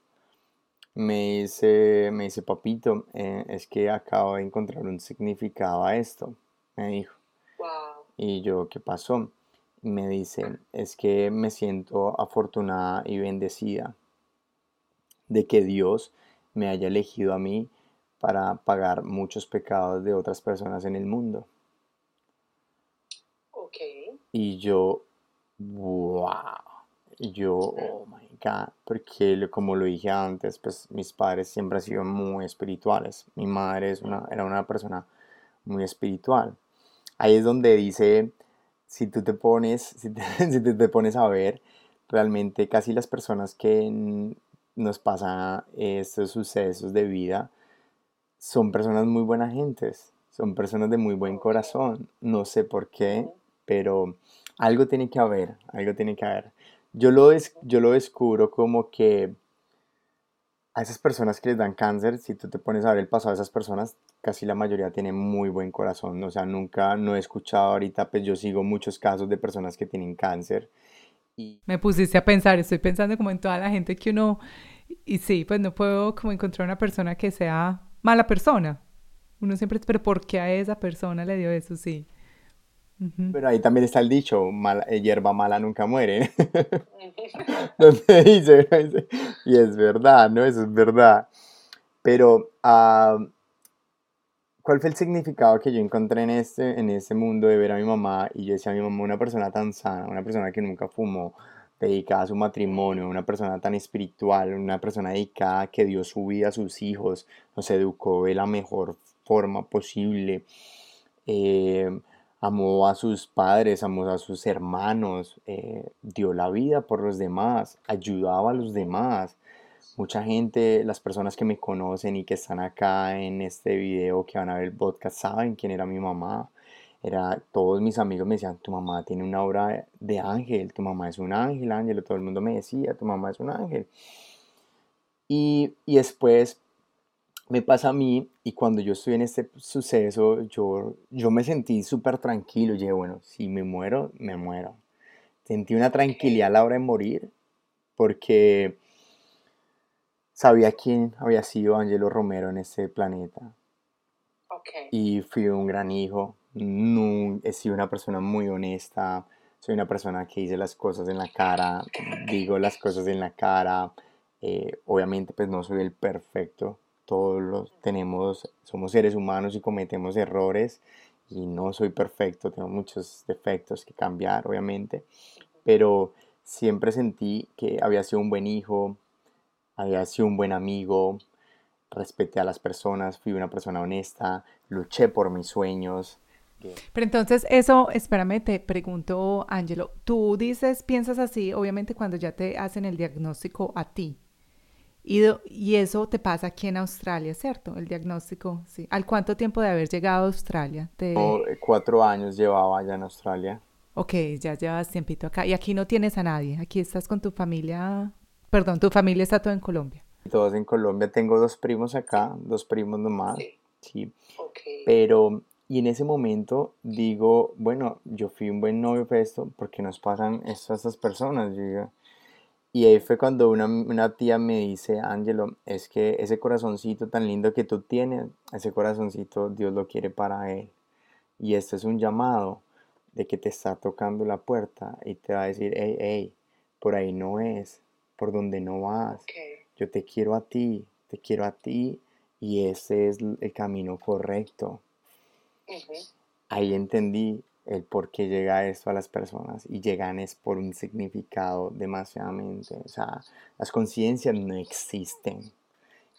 Me dice, me dice, papito, eh, es que acabo de encontrar un significado a esto, me dijo. Wow. Y yo, ¿qué pasó? Me dice, es que me siento afortunada y bendecida de que Dios me haya elegido a mí para pagar muchos pecados de otras personas en el mundo. Y yo wow. Yo, oh my God, porque como lo dije antes, pues mis padres siempre han sido muy espirituales. Mi madre es una, era una persona muy espiritual. Ahí es donde dice, si tú te pones, si te, si tú te pones a ver, realmente casi las personas que nos pasan estos sucesos de vida son personas muy buenas gentes, son personas de muy buen corazón. No sé por qué, pero algo tiene que haber, algo tiene que haber. Yo lo, des- yo lo descubro como que a esas personas que les dan cáncer, si tú te pones a ver el pasado de esas personas, casi la mayoría tienen muy buen corazón. O sea, nunca, no he escuchado ahorita, pues yo sigo muchos casos de personas que tienen cáncer. Y Me pusiste a pensar, estoy pensando como en toda la gente que uno, y sí, pues no puedo como encontrar una persona que sea mala persona. Uno siempre, pero ¿por qué a esa persona le dio eso? Sí. Pero ahí también está el dicho, mala- eh, hierba mala nunca muere. Donde dice, dice, y es verdad, ¿no? Eso es verdad. Pero, ah, ¿cuál fue el significado que yo encontré en este, en este mundo de ver a mi mamá? Y yo decía a mi mamá, una persona tan sana, una persona que nunca fumó, dedicada a su matrimonio, una persona tan espiritual, una persona dedicada que dio su vida a sus hijos, los educó de la mejor forma posible, eh, amó a sus padres, amó a sus hermanos, eh, dio la vida por los demás, ayudaba a los demás. Mucha gente, las personas que me conocen y que están acá en este video, que van a ver el podcast, saben quién era mi mamá. Era, todos mis amigos me decían, tu mamá tiene una obra de ángel, tu mamá es un ángel, Ángelo. Todo el mundo me decía, tu mamá es un ángel. Y, y después me pasa a mí y cuando yo estoy en este suceso, yo, yo me sentí súper tranquilo. Y dije, bueno, si me muero, me muero. Sentí una tranquilidad a la hora de morir porque sabía quién había sido Angelo Romero en este planeta. Ok. Y fui un gran hijo. Nu- he sido una persona muy honesta. Soy una persona que dice las cosas en la cara, digo las cosas en la cara. Eh, obviamente, pues no soy el perfecto. Todos los tenemos, somos seres humanos y cometemos errores. Y no soy perfecto, tengo muchos defectos que cambiar, obviamente. Pero siempre sentí que había sido un buen hijo, había sido un buen amigo, respeté a las personas, fui una persona honesta, luché por mis sueños. Pero entonces eso, espérame, te pregunto, Ángelo, tú dices, piensas así, obviamente cuando ya te hacen el diagnóstico a ti. Y, do- y eso te pasa aquí en Australia, ¿cierto? El diagnóstico, sí. ¿Al cuánto tiempo de haber llegado a Australia? Te... Yo, eh, cuatro años llevaba allá en Australia. Ok, ya llevas tiempito acá. Y aquí no tienes a nadie. Aquí estás con tu familia. Perdón, tu familia está todo en Colombia. Todos en Colombia. Tengo dos primos acá, dos primos nomás. Sí. Sí. Ok. Pero, y en ese momento digo, bueno, yo fui un buen novio para esto, porque nos pasan esto a estas personas? Yo digo, y ahí fue cuando una, una tía me dice, Ángelo, es que ese corazoncito tan lindo que tú tienes, ese corazoncito Dios lo quiere para él. Y esto es un llamado de que te está tocando la puerta y te va a decir, hey, hey, por ahí no es, por donde no vas. Ok. Yo te quiero a ti, te quiero a ti y ese es el camino correcto. Ujú. Ahí entendí el por qué llega esto a las personas y llegan es por un significado demasiadamente. O sea, las conciencias no existen.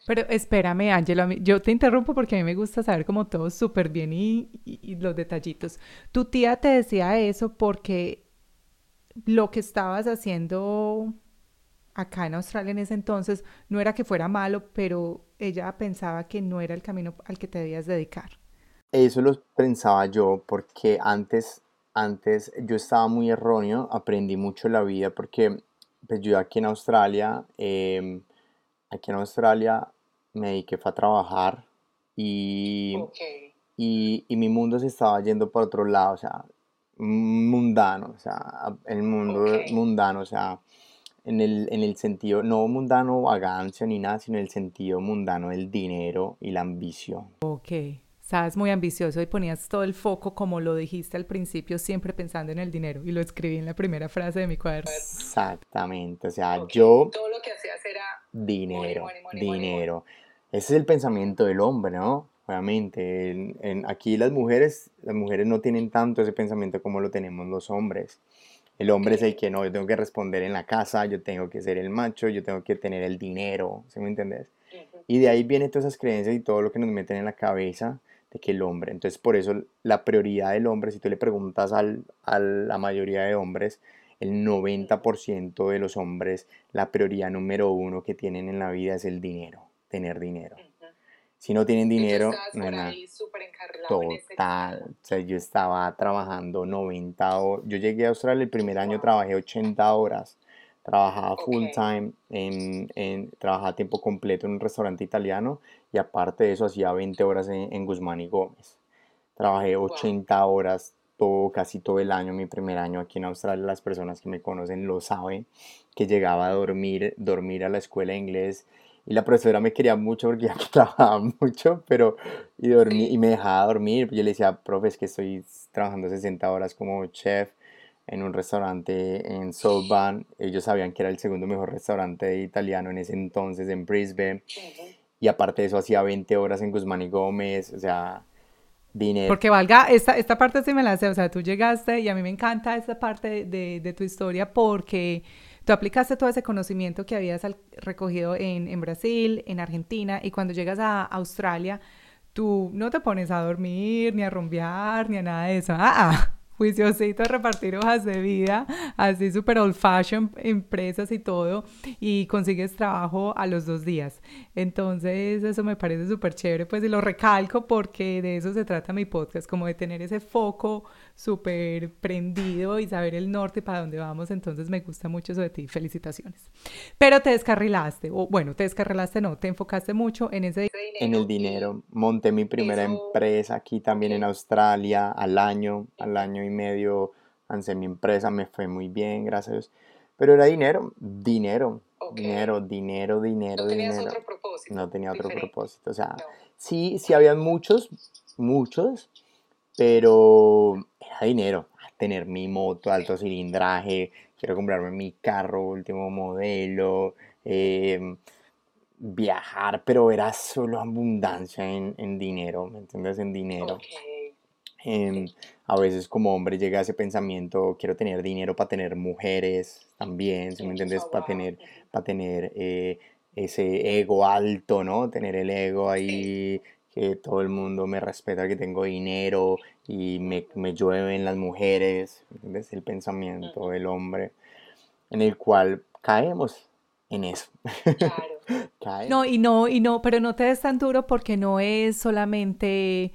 Pero espérame, Ángelo, yo te interrumpo porque a mí me gusta saber como todo súper bien y- y los detallitos. Tu tía te decía eso porque lo que estabas haciendo acá en Australia en ese entonces no era que fuera malo, pero ella pensaba que no era el camino al que te debías dedicar. Eso lo pensaba yo porque antes, antes yo estaba muy erróneo, aprendí mucho la vida porque pues yo aquí en Australia, em, aquí en Australia me dediqué fue a trabajar y, Ok. y, y mi mundo se estaba yendo por otro lado, o sea, mundano, o sea, el mundo mundano, o sea, en el, en el sentido, no mundano vagancia ni nada, sino en el sentido mundano del dinero y la ambición. Ok, estabas muy ambicioso y ponías todo el foco, como lo dijiste al principio, siempre pensando en el dinero. Y lo escribí en la primera frase de mi cuaderno. Exactamente, o sea, Ok. yo Todo lo que hacías era dinero, money, money, money, dinero. Ese es el pensamiento del hombre, ¿no? Obviamente, en- en- aquí las mujeres, las mujeres no tienen tanto ese pensamiento como lo tenemos los hombres. El hombre es el que no, yo tengo que responder en la casa, yo tengo que ser el macho, yo tengo que tener el dinero, ¿sí me entiendes? Ujú. Y de ahí vienen todas esas creencias y todo lo que nos meten en la cabeza de que el hombre. Entonces, por eso la prioridad del hombre, si tú le preguntas al- a la mayoría de hombres, el 90% de los hombres, la prioridad número uno que tienen en la vida es el dinero, tener dinero. Ujú. Si no tienen dinero, no por nada. ahí Total. O sea, yo estaba trabajando 90 horas. Yo llegué a Australia el primer año, Wow. trabajé 80 horas. Trabajaba full Ok. time, en, en, trabajaba a tiempo completo en un restaurante italiano y aparte de eso hacía 20 horas en, en Guzmán y Gómez. Trabajé Wow. 80 horas todo, casi todo el año, mi primer año aquí en Australia. Las personas que me conocen lo saben, que llegaba a dormir, dormir a la escuela de inglés y la profesora me quería mucho porque ya trabajaba mucho, pero y dormí y me dejaba dormir. Yo le decía, profe, es que estoy trabajando 60 horas como chef en un restaurante en South Bend. Ellos sabían que era el segundo mejor restaurante italiano en ese entonces en Brisbane. Ujú. Y aparte de eso, hacía 20 horas en Guzmán y Gómez. O sea, dinero. Porque valga, esta, esta parte sí me la sé, o sea, tú llegaste y a mí me encanta esta parte de, de tu historia porque tú aplicaste todo ese conocimiento que habías recogido en, en Brasil, en Argentina, y cuando llegas a Australia, tú no te pones a dormir, ni a rumbear, ni a nada de eso. Ah, ah, juiciosito repartir hojas de vida, así súper old fashion, empresas y todo, y consigues trabajo a los dos días. Entonces, eso me parece súper chévere, pues, y lo recalco porque de eso se trata mi podcast, como de tener ese foco súper prendido y saber el norte para dónde vamos. Entonces, me gusta mucho eso de ti. Felicitaciones. Pero te descarrilaste, o bueno, te descarrilaste, no, te enfocaste mucho en ese Ese en el dinero. Monté mi primera eso- empresa aquí también en. Australia al año, al año y medio lancé mi empresa, me fue muy bien, gracias. Pero era dinero, dinero, Ok. dinero, dinero, dinero, No tenías dinero. otro propósito. No tenía otro diferente. propósito. O sea, No. sí, sí habían muchos, muchos, pero era dinero. Tener mi moto, alto cilindraje, quiero comprarme mi carro, último modelo, em, viajar, pero era solo abundancia en, en dinero, ¿me entiendes? En dinero. Em, a veces como hombre llega ese pensamiento, quiero tener dinero para tener mujeres también, ¿sí me entiendes? Para tener, para tener eh, ese ego alto, ¿no? Tener el ego ahí, que todo el mundo me respeta, que tengo dinero y me, me llueven las mujeres, ¿me entiendes? El pensamiento del hombre en el cual caemos en eso. Claro. Caemos. No, y no, y no, pero no te des tan duro porque no es solamente,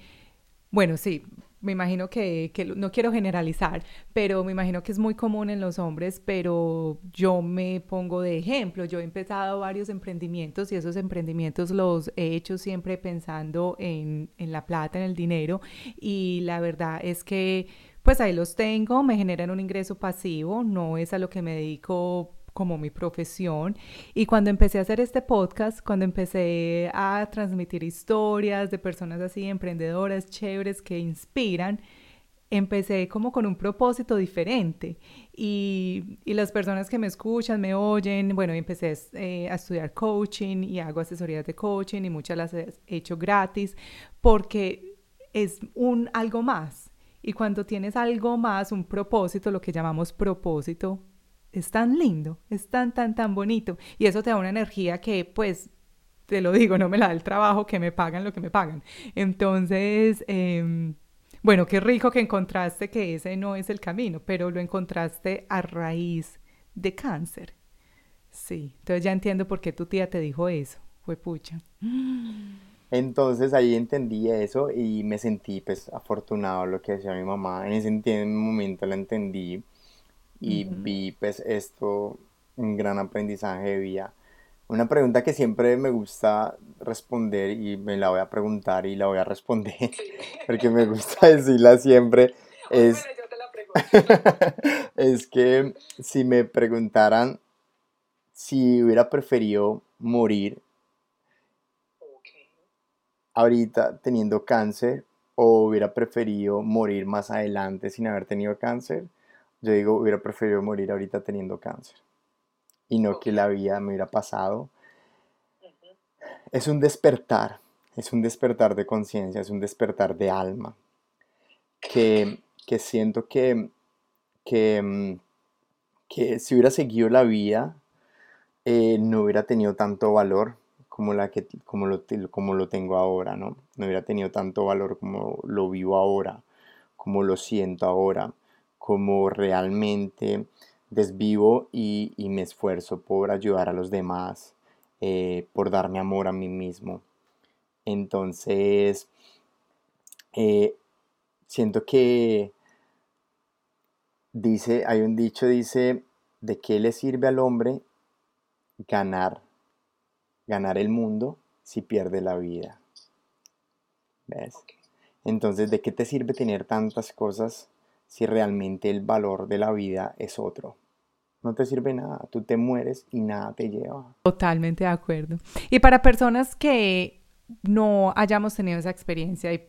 bueno, sí, me imagino que, que no quiero generalizar, pero me imagino que es muy común en los hombres, pero yo me pongo de ejemplo, yo he empezado varios emprendimientos y esos emprendimientos los he hecho siempre pensando en, en la plata, en el dinero, y la verdad es que pues ahí los tengo, me generan un ingreso pasivo, no es a lo que me dedico como mi profesión. Y cuando empecé a hacer este podcast, cuando empecé a transmitir historias de personas así, emprendedoras, chéveres, que inspiran, empecé como con un propósito diferente. Y, y las personas que me escuchan, me oyen, bueno, empecé eh, a estudiar coaching y hago asesorías de coaching y muchas las he hecho gratis porque es un algo más. Y cuando tienes algo más, un propósito, lo que llamamos propósito, es tan lindo, es tan, tan, tan bonito. Y eso te da una energía que, pues, te lo digo, no me la da el trabajo, que me pagan lo que me pagan. Entonces, eh, bueno, qué rico que encontraste que ese no es el camino, pero lo encontraste a raíz de cáncer. Sí, entonces ya entiendo por qué tu tía te dijo eso. Fue pucha. Entonces ahí entendí eso y me sentí pues afortunado lo que decía mi mamá. En ese momento la entendí y Ujú. vi pues esto, un gran aprendizaje de vida. Una pregunta que siempre me gusta responder y me la voy a preguntar y la voy a responder Sí. porque me gusta decirla siempre es, Bueno, yo te la pregunto. es que si me preguntaran si hubiera preferido morir ahorita teniendo cáncer o hubiera preferido morir más adelante sin haber tenido cáncer, yo digo, hubiera preferido morir ahorita teniendo cáncer. Y no que la vida me hubiera pasado. Es un despertar, es un despertar de conciencia, es un despertar de alma, que, que siento que, que, mm, que si hubiera seguido la vida, eh, no hubiera tenido tanto valor como, la que, como, lo, como lo tengo ahora, ¿no? No hubiera tenido tanto valor como lo vivo ahora, como lo siento ahora, como realmente desvivo y, y me esfuerzo por ayudar a los demás, eh, por darme amor a mí mismo. Entonces, eh, siento que dice, hay un dicho, dice, ¿de qué le sirve al hombre ganar, ganar el mundo si pierde la vida? ¿Ves? Entonces, ¿de qué te sirve tener tantas cosas si realmente el valor de la vida es otro? No te sirve nada, tú te mueres y nada te lleva. Totalmente de acuerdo. Y para personas que no hayamos tenido esa experiencia y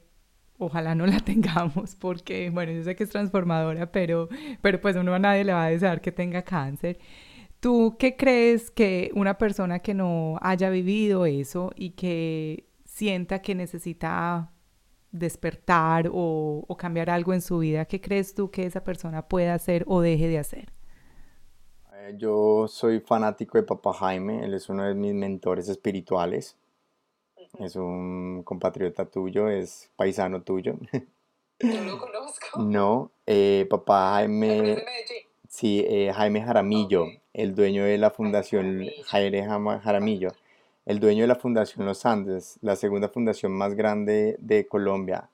ojalá no la tengamos porque, bueno, yo sé que es transformadora, pero, pero pues uno a nadie le va a desear que tenga cáncer. ¿Tú qué crees que una persona que no haya vivido eso y que sienta que necesita despertar o, o cambiar algo en su vida, qué crees tú que esa persona pueda hacer o deje de hacer? Eh, Yo soy fanático de Papá Jaime, él es uno de mis mentores espirituales, es un compatriota tuyo, es paisano tuyo. No lo conozco. No, eh, Papá Jaime, sí, eh, Jaime Jaramillo, el dueño de la fundación Jaramillo. Jaime Jaramillo, el dueño de la Fundación Los Andes, la segunda fundación más grande de Colombia.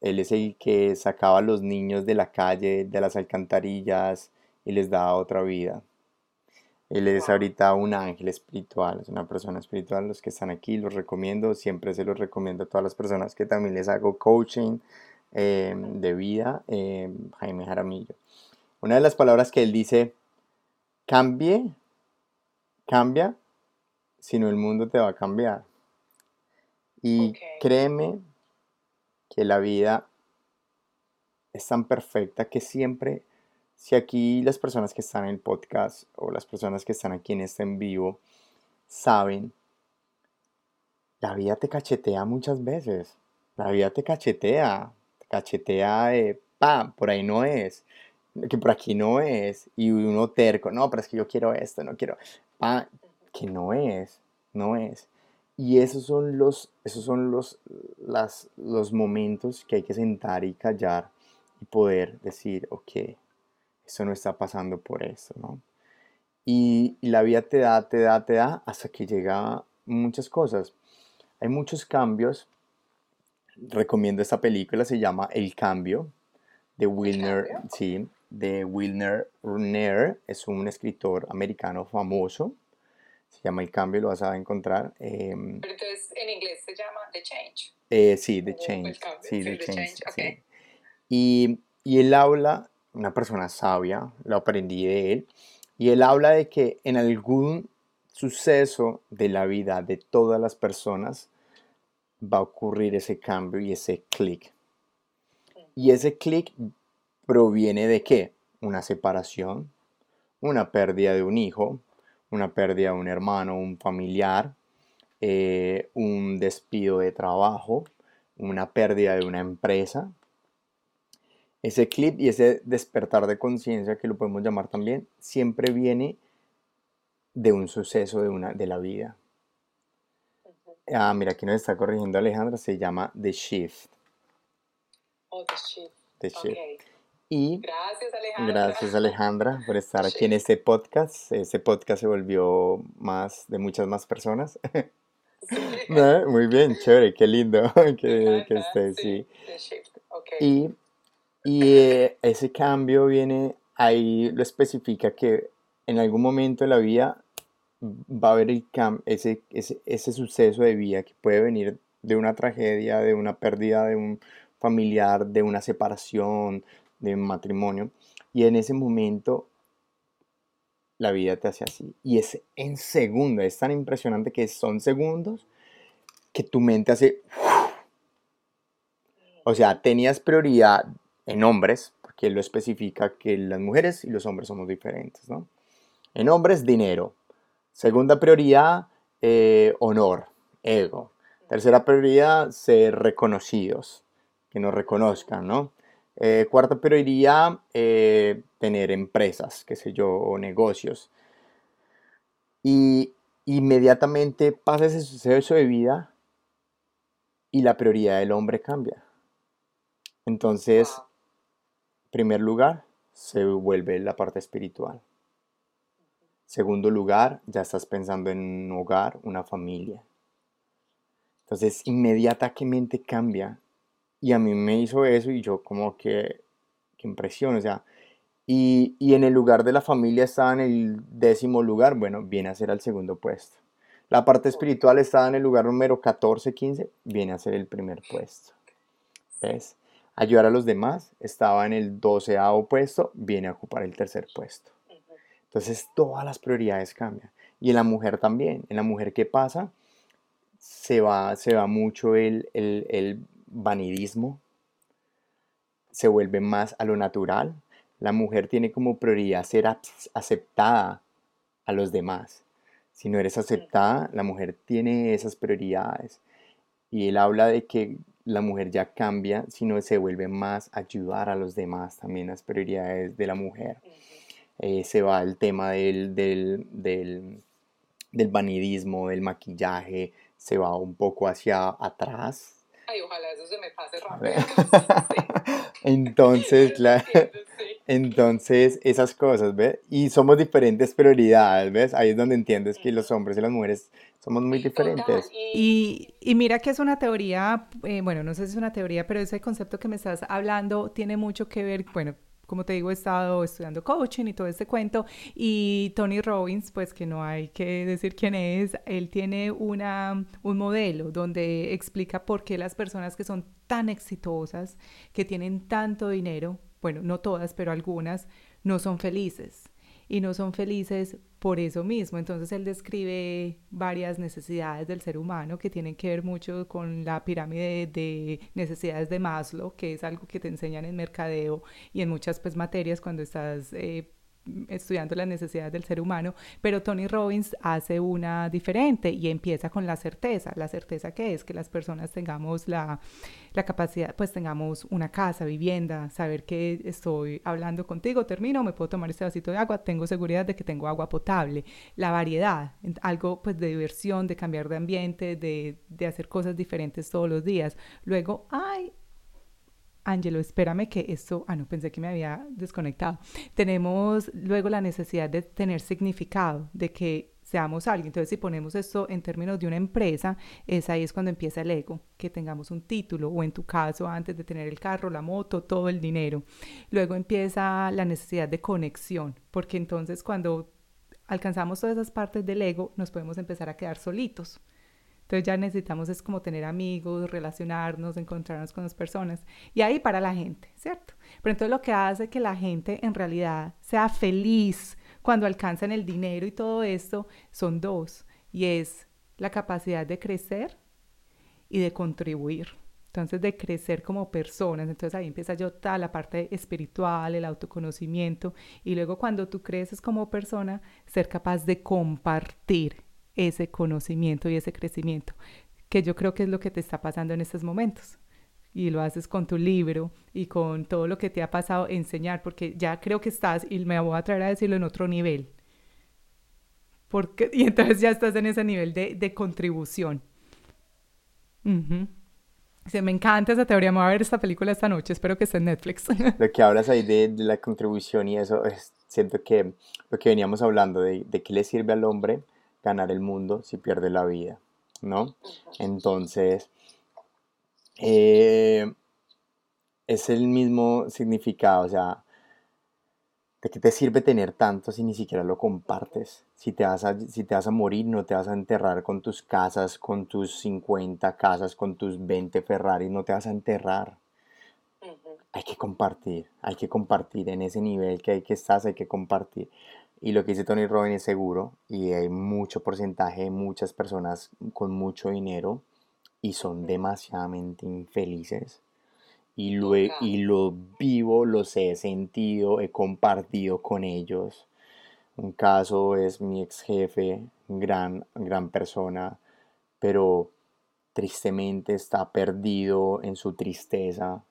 Él es el que sacaba a los niños de la calle, de las alcantarillas y les daba otra vida. Él es ahorita un ángel espiritual, es una persona espiritual. Los que están aquí los recomiendo, siempre se los recomiendo a todas las personas que también les hago coaching eh, de vida, eh, Jaime Jaramillo. Una de las palabras que él dice, cambie, cambia, si no el mundo te va a cambiar. Y créeme que la vida es tan perfecta que siempre, si aquí las personas que están en el podcast o las personas que están aquí en este en vivo saben, la vida te cachetea muchas veces. La vida te cachetea, te cachetea de, pa, por ahí no es, que por aquí no es, y uno terco, no, pero es que yo quiero esto, no quiero, pa, que no es, no es. Y esos son los, esos son los, las, los momentos que hay que sentar y callar y poder decir, ok, esto no está pasando por eso, ¿no? Y, y la vida te da, te da, te da hasta que llega muchas cosas. Hay muchos cambios. Recomiendo esta película, se llama El Cambio, de Wilner, sí, de Wilner Runner, es un escritor americano famoso. Se llama El Cambio, lo vas a encontrar. em, Pero entonces en inglés se llama The Change. eh, sí, The Change. Cambio, Sí, The The Change. Change, ok. sí. Y, y él habla, una persona sabia, lo aprendí de él, y él habla de que en algún suceso de la vida de todas las personas va a ocurrir ese cambio y ese clic. Y ese clic proviene de qué? Una separación, una pérdida de un hijo, una pérdida de un hermano, un familiar, eh, un despido de trabajo, una pérdida de una empresa. Ese clip y ese despertar de conciencia, que lo podemos llamar también, siempre viene de un suceso de, una, de la vida. Ah, mira, aquí nos está corrigiendo Alejandra, se llama The Shift. Oh, The Shift. The. Shift. Y Gracias, Alejandra. gracias Alejandra por estar aquí en este podcast. Este podcast se volvió más de muchas más personas. Sí. ¿No? Muy bien, chévere, qué lindo que, que estés, sí. The Shift. Ok. Y, y eh, ese cambio viene, ahí lo especifica que en algún momento de la vida va a haber el cam- ese, ese, ese suceso de vida que puede venir de una tragedia, de una pérdida de un familiar, de una separación, de matrimonio. Y en ese momento la vida te hace así. Y es en segundos, es tan impresionante que son segundos que tu mente hace o sea, tenías prioridad en hombres, porque él lo especifica que las mujeres y los hombres somos diferentes, ¿no? En hombres, dinero. Segunda prioridad, eh, honor, ego. Tercera prioridad, ser reconocidos, que nos reconozcan, ¿no? Eh, cuarta prioridad, eh, tener empresas, qué sé yo, o negocios. Y inmediatamente pasa ese suceso de vida y la prioridad del hombre cambia. Entonces, primer lugar, se vuelve la parte espiritual. Segundo lugar, ya estás pensando en un hogar, una familia. Entonces, inmediatamente cambia. Y a mí me hizo eso y yo como que, qué impresión, o sea, y, y en el lugar de la familia estaba en el décimo lugar, bueno, viene a ser al segundo puesto. La parte espiritual estaba en el lugar número 14, 15, viene a ser el primer puesto. ¿Ves? Ayudar a los demás estaba en el doceavo puesto, viene a ocupar el tercer puesto. Entonces todas las prioridades cambian. Y en la mujer también. En la mujer, ¿qué pasa? Se va, se va mucho el, el, el vanidismo, se vuelve más a lo natural. La mujer tiene como prioridad ser ac- aceptada a los demás. Si no eres aceptada, la mujer tiene esas prioridades. Y él habla de que la mujer ya cambia, sino se vuelve más ayudar a los demás, también las prioridades de la mujer eh, se va el tema del, del, del, del vanidismo, del maquillaje, se va un poco hacia atrás. Ay, ojalá eso se me pase rápido. Entonces, claro, entonces esas cosas, ¿ves? Y somos diferentes prioridades, ¿ves? Ahí es donde entiendes que los hombres y las mujeres somos muy diferentes. y- Y, y mira que es una teoría, eh, bueno, no sé si es una teoría, pero ese concepto que me estás hablando tiene mucho que ver, bueno, como te digo, he estado estudiando coaching y todo este cuento, y Tony Robbins, pues que no hay que decir quién es, él tiene una, un modelo donde explica por qué las personas que son tan exitosas, que tienen tanto dinero, bueno, no todas, pero algunas, no son felices. Y no son felices por eso mismo. Entonces él describe varias necesidades del ser humano que tienen que ver mucho con la pirámide de necesidades de Maslow, que es algo que te enseñan en mercadeo y en muchas pues materias cuando estás eh, estudiando las necesidades del ser humano, pero Tony Robbins hace una diferente y empieza con la certeza. La certeza que es que las personas tengamos la, la capacidad, pues tengamos una casa, vivienda, saber que estoy hablando contigo, termino, me puedo tomar este vasito de agua, tengo seguridad de que tengo agua potable, la variedad, algo pues de diversión, de cambiar de ambiente, de, de hacer cosas diferentes todos los días. Luego, ay, Ángelo, espérame que esto, ah, no, pensé que me había desconectado. Tenemos luego la necesidad de tener significado, de que seamos alguien. Entonces, si ponemos esto en términos de una empresa, es ahí es cuando empieza el ego, que tengamos un título o en tu caso, antes de tener el carro, la moto, todo el dinero. Luego empieza la necesidad de conexión, porque entonces cuando alcanzamos todas esas partes del ego, nos podemos empezar a quedar solitos. Entonces ya necesitamos es como tener amigos, relacionarnos, encontrarnos con las personas. Y ahí para la gente, ¿cierto? Pero entonces lo que hace que la gente en realidad sea feliz cuando alcanzan el dinero y todo esto son dos. Y es la capacidad de crecer y de contribuir. Entonces, de crecer como personas. Entonces, ahí empieza yo toda la parte espiritual, el autoconocimiento. Y luego, cuando tú creces como persona, ser capaz de compartir ese conocimiento y ese crecimiento, que yo creo que es lo que te está pasando en estos momentos. Y lo haces con tu libro y con todo lo que te ha pasado enseñar, porque ya creo que estás, y me voy a traer a decirlo en otro nivel. Porque, y entonces ya estás en ese nivel de, de contribución. Ujú. Sí, me encanta esa teoría. Me voy a ver esta película esta noche. Espero que esté en Netflix. Lo que hablas ahí de, de la contribución y eso, es- siento que lo que veníamos hablando de, de qué le sirve al hombre ganar el mundo si pierde la vida, ¿no? Entonces, eh, es el mismo significado, o sea, ¿de qué te sirve tener tanto si ni siquiera lo compartes? Si te vas a, si te vas a morir, no te vas a enterrar con tus casas, con tus 50 casas, con tus 20 Ferraris, no te vas a enterrar. Hay que compartir, hay que compartir en ese nivel que hay que estás, hay que compartir. Y lo que dice Tony Robbins es seguro, y hay mucho porcentaje de muchas personas con mucho dinero y son demasiadamente infelices. Y lo, he- y lo vivo, los he sentido, he compartido con ellos. Un caso es mi ex jefe, gran, gran persona, pero tristemente está perdido en su tristeza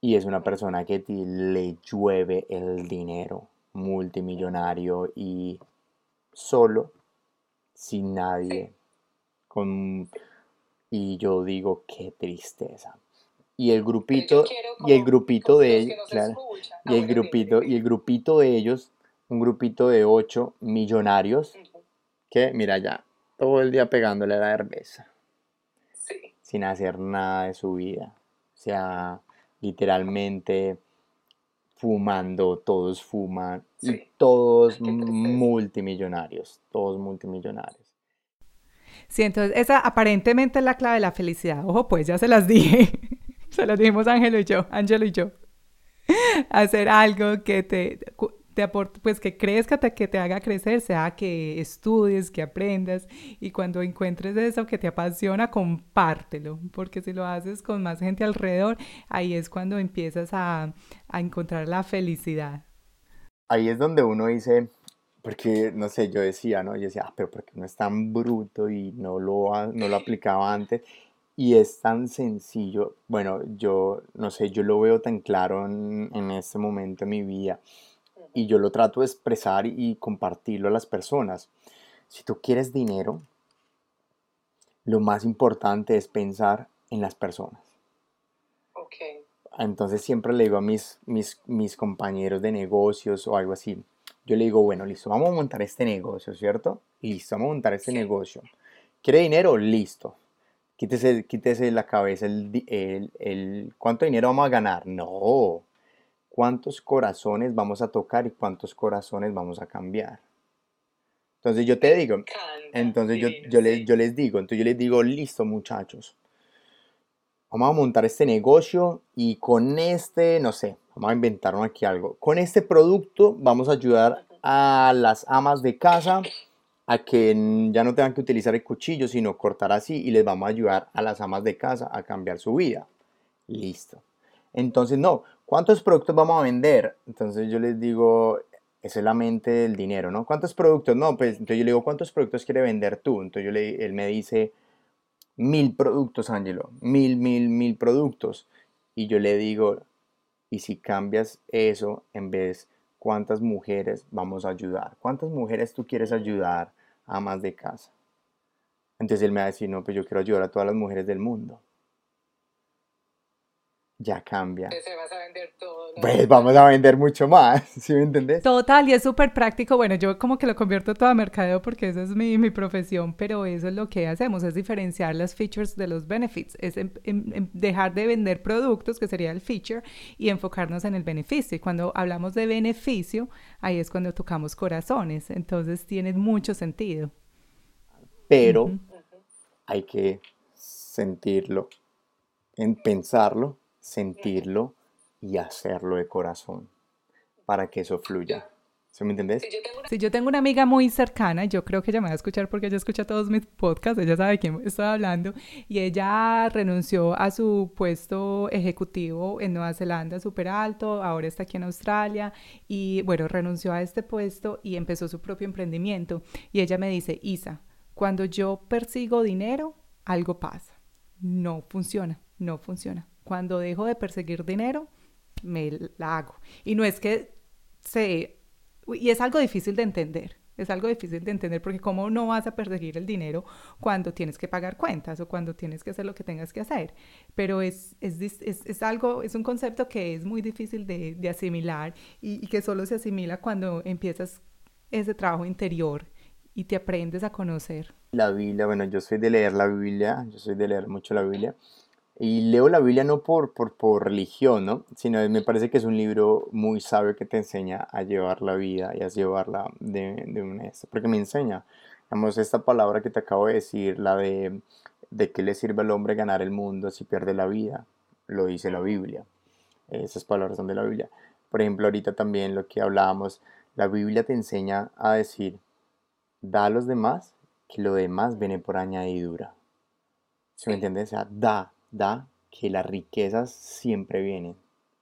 y es una persona que le llueve el dinero, multimillonario y solo, sin nadie, con, y yo digo, qué tristeza. Y el grupito, y el grupito de ellos, claro, y el grupito, y el grupito de ellos, un grupito de ocho millonarios, que mira ya, todo el día pegándole a la cerveza, Sí, sin hacer nada de su vida. O sea, literalmente fumando, todos fuman y todos multimillonarios, todos multimillonarios. Sí, entonces esa aparentemente es la clave de la felicidad. Ojo, pues ya se las dije. se las dijimos Ángelo y yo, Ángelo y yo. Hacer algo que te, te aporte, pues que crezca, que te haga crecer, sea que estudies, que aprendas. Y cuando encuentres eso que te apasiona, compártelo. Porque si lo haces con más gente alrededor, ahí es cuando empiezas a, a encontrar la felicidad. Ahí es donde uno dice, porque no sé, yo decía, ¿no? Yo decía, ah, pero porque uno es tan bruto y no lo, no lo aplicaba antes. Y es tan sencillo. Bueno, yo no sé, yo lo veo tan claro en, en este momento de mi vida. Y yo lo trato de expresar y compartirlo a las personas. Si tú quieres dinero, lo más importante es pensar en las personas. Ok. Entonces siempre le digo a mis, mis, mis compañeros de negocios o algo así, yo le digo, bueno, listo, vamos a montar este negocio, ¿cierto? Listo, vamos a montar este Sí. negocio. ¿Quiere dinero? Listo. Quítese, quítese la cabeza el, el, el- ¿cuánto dinero vamos a ganar? No. ¿Cuántos corazones vamos a tocar y cuántos corazones vamos a cambiar? Entonces yo te digo, entonces yo, yo, les, yo les digo, entonces yo les digo, listo muchachos, vamos a montar este negocio y con este, no sé, vamos a inventarnos aquí algo. Con este producto vamos a ayudar a las amas de casa a que ya no tengan que utilizar el cuchillo, sino cortar así y les vamos a ayudar a las amas de casa a cambiar su vida. Listo. Entonces, no, ¿cuántos productos vamos a vender? Entonces yo les digo, eso es la mente del dinero, ¿no? ¿Cuántos productos? No, pues entonces yo le digo, ¿cuántos productos quiere vender tú? Entonces yo le, él me dice, mil productos, Angelo, mil, mil, mil productos. Y yo le digo, y si cambias eso en vez, ¿cuántas mujeres vamos a ayudar? ¿Cuántas mujeres tú quieres ayudar a más de casa? Entonces él me va a decir, no, pues yo quiero ayudar a todas las mujeres del mundo. Ya cambia. Entonces vas a vender todo. ¿no? Pues vamos a vender mucho más, ¿sí me entendés? Total, y es súper práctico. Bueno, yo como que lo convierto todo a mercadeo porque esa es mi, mi profesión, pero eso es lo que hacemos, es diferenciar las features de los benefits, es em- em- em- dejar de vender productos, que sería el feature, y enfocarnos en el beneficio. Y cuando hablamos de beneficio, ahí es cuando tocamos corazones, entonces tiene mucho sentido. Pero hay que sentirlo, en pensarlo, sentirlo y hacerlo de corazón para que eso fluya. ¿Sí me entendés? Si yo tengo una Si yo tengo una amiga muy cercana, yo creo que ella me va a escuchar porque ella escucha todos mis podcasts, ella sabe de quién estoy hablando, y ella renunció a su puesto ejecutivo en Nueva Zelanda súper alto, ahora está aquí en Australia, y bueno, renunció a este puesto y empezó su propio emprendimiento. Y ella me dice, Isa, cuando yo persigo dinero, algo pasa. No funciona, no funciona. Cuando dejo de perseguir dinero, me la hago. Y no es que se... Y es algo difícil de entender. Es algo difícil de entender porque cómo no vas a perseguir el dinero cuando tienes que pagar cuentas o cuando tienes que hacer lo que tengas que hacer. Pero es, es, es, es algo, es un concepto que es muy difícil de, de asimilar y, y que solo se asimila cuando empiezas ese trabajo interior y te aprendes a conocer. La Biblia, bueno, yo soy de leer la Biblia, yo soy de leer mucho la Biblia. Y leo la Biblia no por, por, por religión, ¿no? Sino me parece que es un libro muy sabio que te enseña a llevar la vida y a llevarla de, de una porque me enseña, digamos, esta palabra que te acabo de decir, la de, de qué le sirve al hombre ganar el mundo si pierde la vida, lo dice la Biblia. Esas palabras son de la Biblia. Por ejemplo, ahorita también lo que hablábamos, la Biblia te enseña a decir, da a los demás, que lo demás viene por añadidura. ¿Sí me entiendes? O sea, da, da, que las riquezas siempre vienen.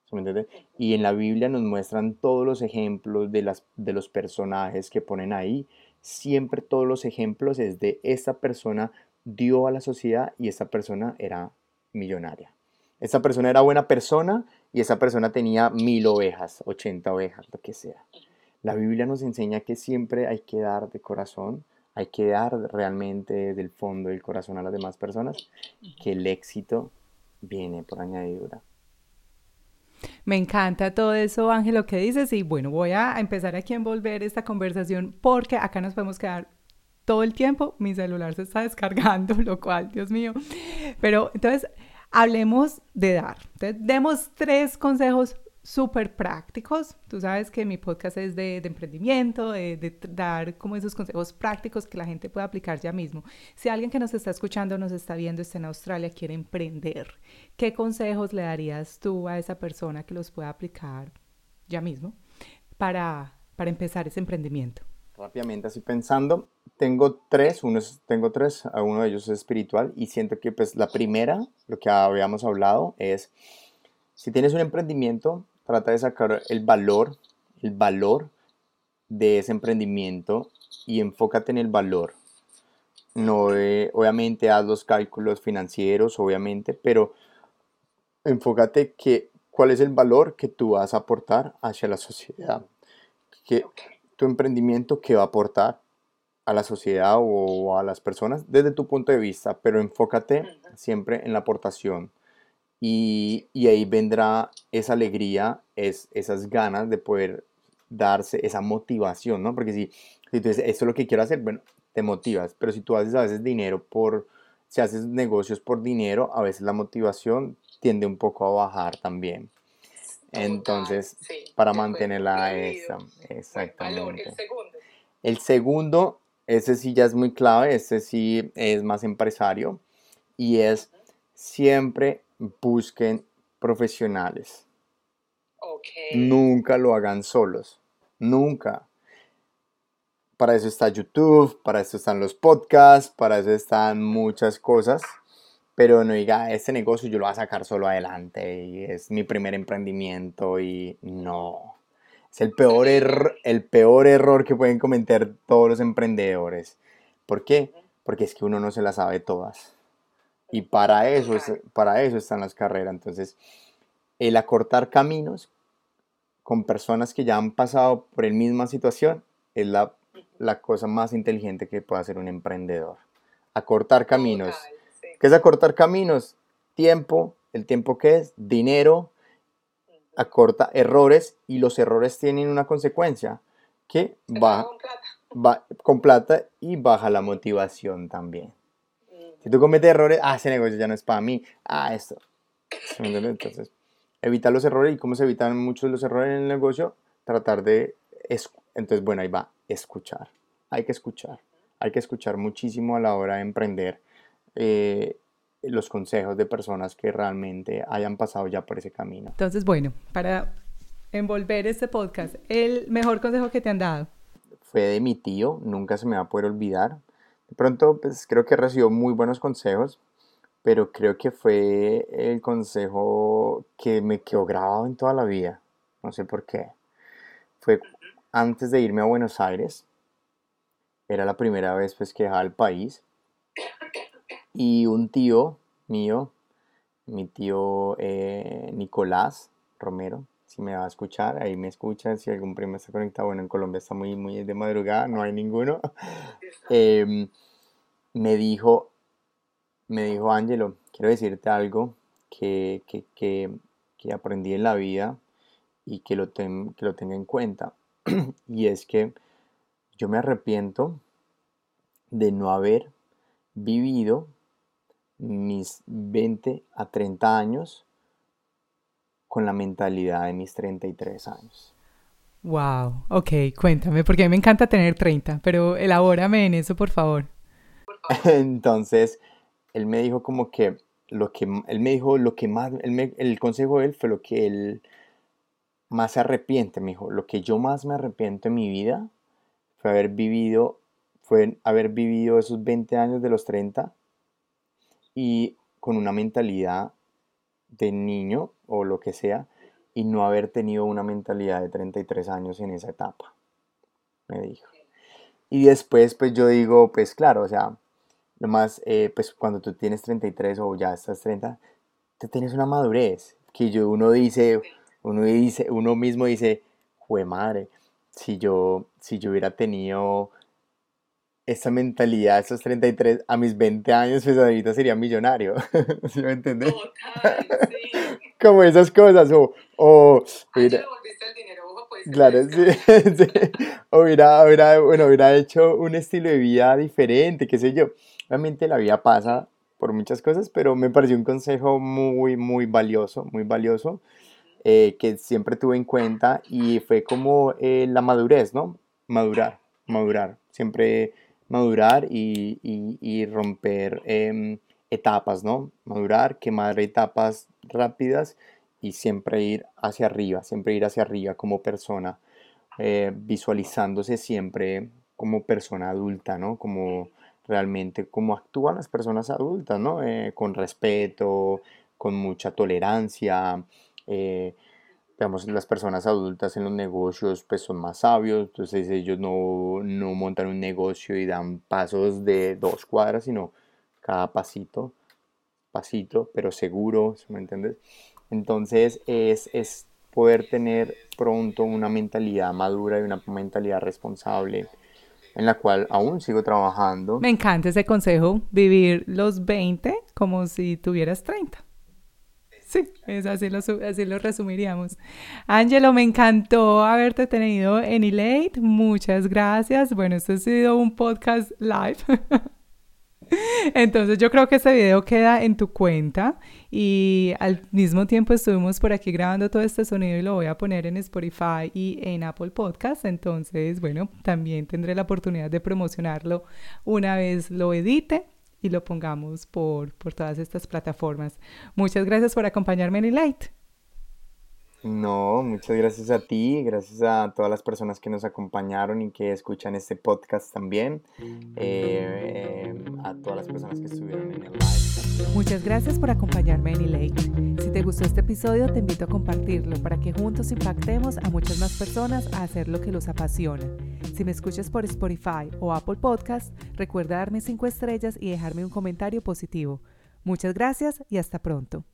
¿Sí me? Y en la Biblia nos muestran todos los ejemplos de, las, de los personajes que ponen ahí. Siempre todos los ejemplos es de esta persona dio a la sociedad y esta persona era millonaria. Esa persona era buena persona y esa persona tenía mil ovejas, 80 ovejas, lo que sea. La Biblia nos enseña que siempre hay que dar de corazón, hay que dar realmente del fondo del corazón a las demás personas, que el éxito viene por añadidura. Me encanta todo eso, Ángel, lo que dices. Y bueno, voy a empezar aquí a envolver esta conversación porque acá nos podemos quedar todo el tiempo. Mi celular se está descargando, lo cual, Dios mío. Pero entonces, hablemos de dar. Entonces, demos tres consejos súper prácticos. Tú sabes que mi podcast es de, emprendimiento, de, dar como esos consejos prácticos que la gente pueda aplicar ya mismo. Si alguien que nos está escuchando, nos está viendo, está en Australia, quiere emprender, ¿qué consejos le darías tú a esa persona que los pueda aplicar ya mismo para, para empezar ese emprendimiento? Rápidamente, así pensando, tengo tres, uno tengo tres, uno de ellos es espiritual y siento que pues la primera, lo que habíamos hablado es, si tienes un emprendimiento, trata de sacar el valor, el valor de ese emprendimiento y enfócate en el valor. No, obviamente haz los cálculos financieros, obviamente, pero enfócate que cuál es el valor que tú vas a aportar hacia la sociedad. Que tu emprendimiento que va a aportar a la sociedad o a las personas desde tu punto de vista, pero enfócate siempre en la aportación y, ahí vendrá esa alegría, es, esas ganas de poder darse esa motivación, ¿no? Porque si, si tú dices, esto es lo que quiero hacer, bueno, te motivas, pero si tú haces a veces dinero por, si haces negocios por dinero, a veces la motivación tiende un poco a bajar también. Entonces, para mantenerla esa, exactamente. El segundo. el segundo, ese sí ya es muy clave, ese sí es más empresario y es siempre busquen profesionales. Nunca lo hagan solos. Nunca. Para eso está YouTube, para eso están los podcasts, para eso están muchas cosas. Pero no diga, este negocio yo lo voy a sacar solo adelante y es mi primer emprendimiento y no. Es el peor, error, el peor error que pueden cometer todos los emprendedores. ¿Por qué? Porque es que uno no se las sabe todas. Y para eso, es, para eso están las carreras. Entonces, el acortar caminos con personas que ya han pasado por la misma situación es la, cosa más inteligente que puede hacer un emprendedor. Acortar caminos. ¿Qué es acortar caminos? Tiempo, el tiempo que es, dinero, acorta errores y los errores tienen una consecuencia que va, va con plata y baja la motivación también. Si tú cometes errores, ah, ese negocio ya no es para mí, ah, esto. Entonces, evitar los errores y cómo se evitan muchos los errores en el negocio, tratar de, entonces, bueno, ahí va, escuchar. Hay que escuchar. Hay que escuchar muchísimo a la hora de emprender eh, los consejos de personas que realmente hayan pasado ya por ese camino. Entonces, bueno, para envolver este podcast, el mejor consejo que te han dado. Fue de mi tío, nunca se me va a poder olvidar de pronto, pues creo que recibió muy buenos consejos, pero creo que fue el consejo que me quedó grabado en toda la vida. No sé por qué. Fue antes de irme a Buenos Aires. Era la primera vez pues, que dejaba el país. Y un tío mío, mi tío eh, Nicolás Romero, si me va a escuchar, ahí me escucha, si algún primo está conectado, bueno, en Colombia está muy, muy de madrugada, no hay ninguno, em, me dijo, me dijo, Ángelo, quiero decirte algo que, aprendí en la vida y que lo, que lo tenga en cuenta, y es que yo me arrepiento de no haber vivido mis 20 a 30 años con la mentalidad de mis 33 años. Wow, ok, cuéntame, porque a mí me encanta tener 30, pero elabórame en eso, por favor. Entonces, él me dijo como que lo que, él me dijo lo que más, el consejo de él fue lo que él más se arrepiente, me dijo, lo que yo más me arrepiento en mi vida fue haber vivido, fue haber vivido esos 20 años de los 30 y con una mentalidad de niño o lo que sea y no haber tenido una mentalidad de 33 años en esa etapa, me dijo. Y después, pues yo digo, pues claro, o sea, nomás, eh, pues cuando tú tienes 33 o ya estás 30, tú tienes una madurez que yo, uno dice, uno dice, uno mismo dice, jue madre, si yo, si yo hubiera tenido esa mentalidad, esos 33, a mis 20 años, pues ahorita sería millonario. ¿Sí me entiendes? Total, sí. Como esas cosas, o, o Ay, hubiera- ya volviste al dinero, ojo, pues. Claro, sí, sí. Hubiera, hubiera, bueno, hubiera hecho un estilo de vida diferente, qué sé yo. Obviamente la vida pasa por muchas cosas, pero me pareció un consejo muy, muy valioso, muy valioso, eh, que siempre tuve en cuenta y fue como eh, la madurez, ¿no? Madurar, madurar, siempre madurar y, y- romper em, etapas, ¿no? Madurar, quemar etapas rápidas y siempre ir hacia arriba, siempre ir hacia arriba como persona, eh, visualizándose siempre como persona adulta, ¿no? Como realmente como actúan las personas adultas, ¿no? Eh, con respeto, con mucha tolerancia. eh, digamos, las personas adultas en los negocios pues son más sabios, entonces ellos no, no montan un negocio y dan pasos de dos cuadras, sino cada pasito, pasito, pero seguro, ¿sí ¿me entiendes? Entonces es, es poder tener pronto una mentalidad madura y una mentalidad responsable en la cual aún sigo trabajando. Me encanta ese consejo, vivir los 20 como si tuvieras 30. Sí, es así lo, así lo resumiríamos. Ángelo, me encantó haberte tenido en Elate. Muchas gracias. Bueno, esto ha sido un podcast live. Entonces yo creo que este video queda en tu cuenta y al mismo tiempo estuvimos por aquí grabando todo este sonido y lo voy a poner en Spotify y en Apple Podcast. Entonces, bueno, también tendré la oportunidad de promocionarlo una vez lo edite y lo pongamos por, por todas estas plataformas. Muchas gracias por acompañarme en Elite. No, muchas gracias a ti, gracias a todas las personas que nos acompañaron y que escuchan este podcast también, eh, a todas las personas que estuvieron en el live. Muchas gracias por acompañarme en Elate. Si te gustó este episodio, te invito a compartirlo para que juntos impactemos a muchas más personas a hacer lo que los apasiona. Si me escuchas por Spotify o Apple Podcast, recuerda darme 5 estrellas y dejarme un comentario positivo. Muchas gracias y hasta pronto.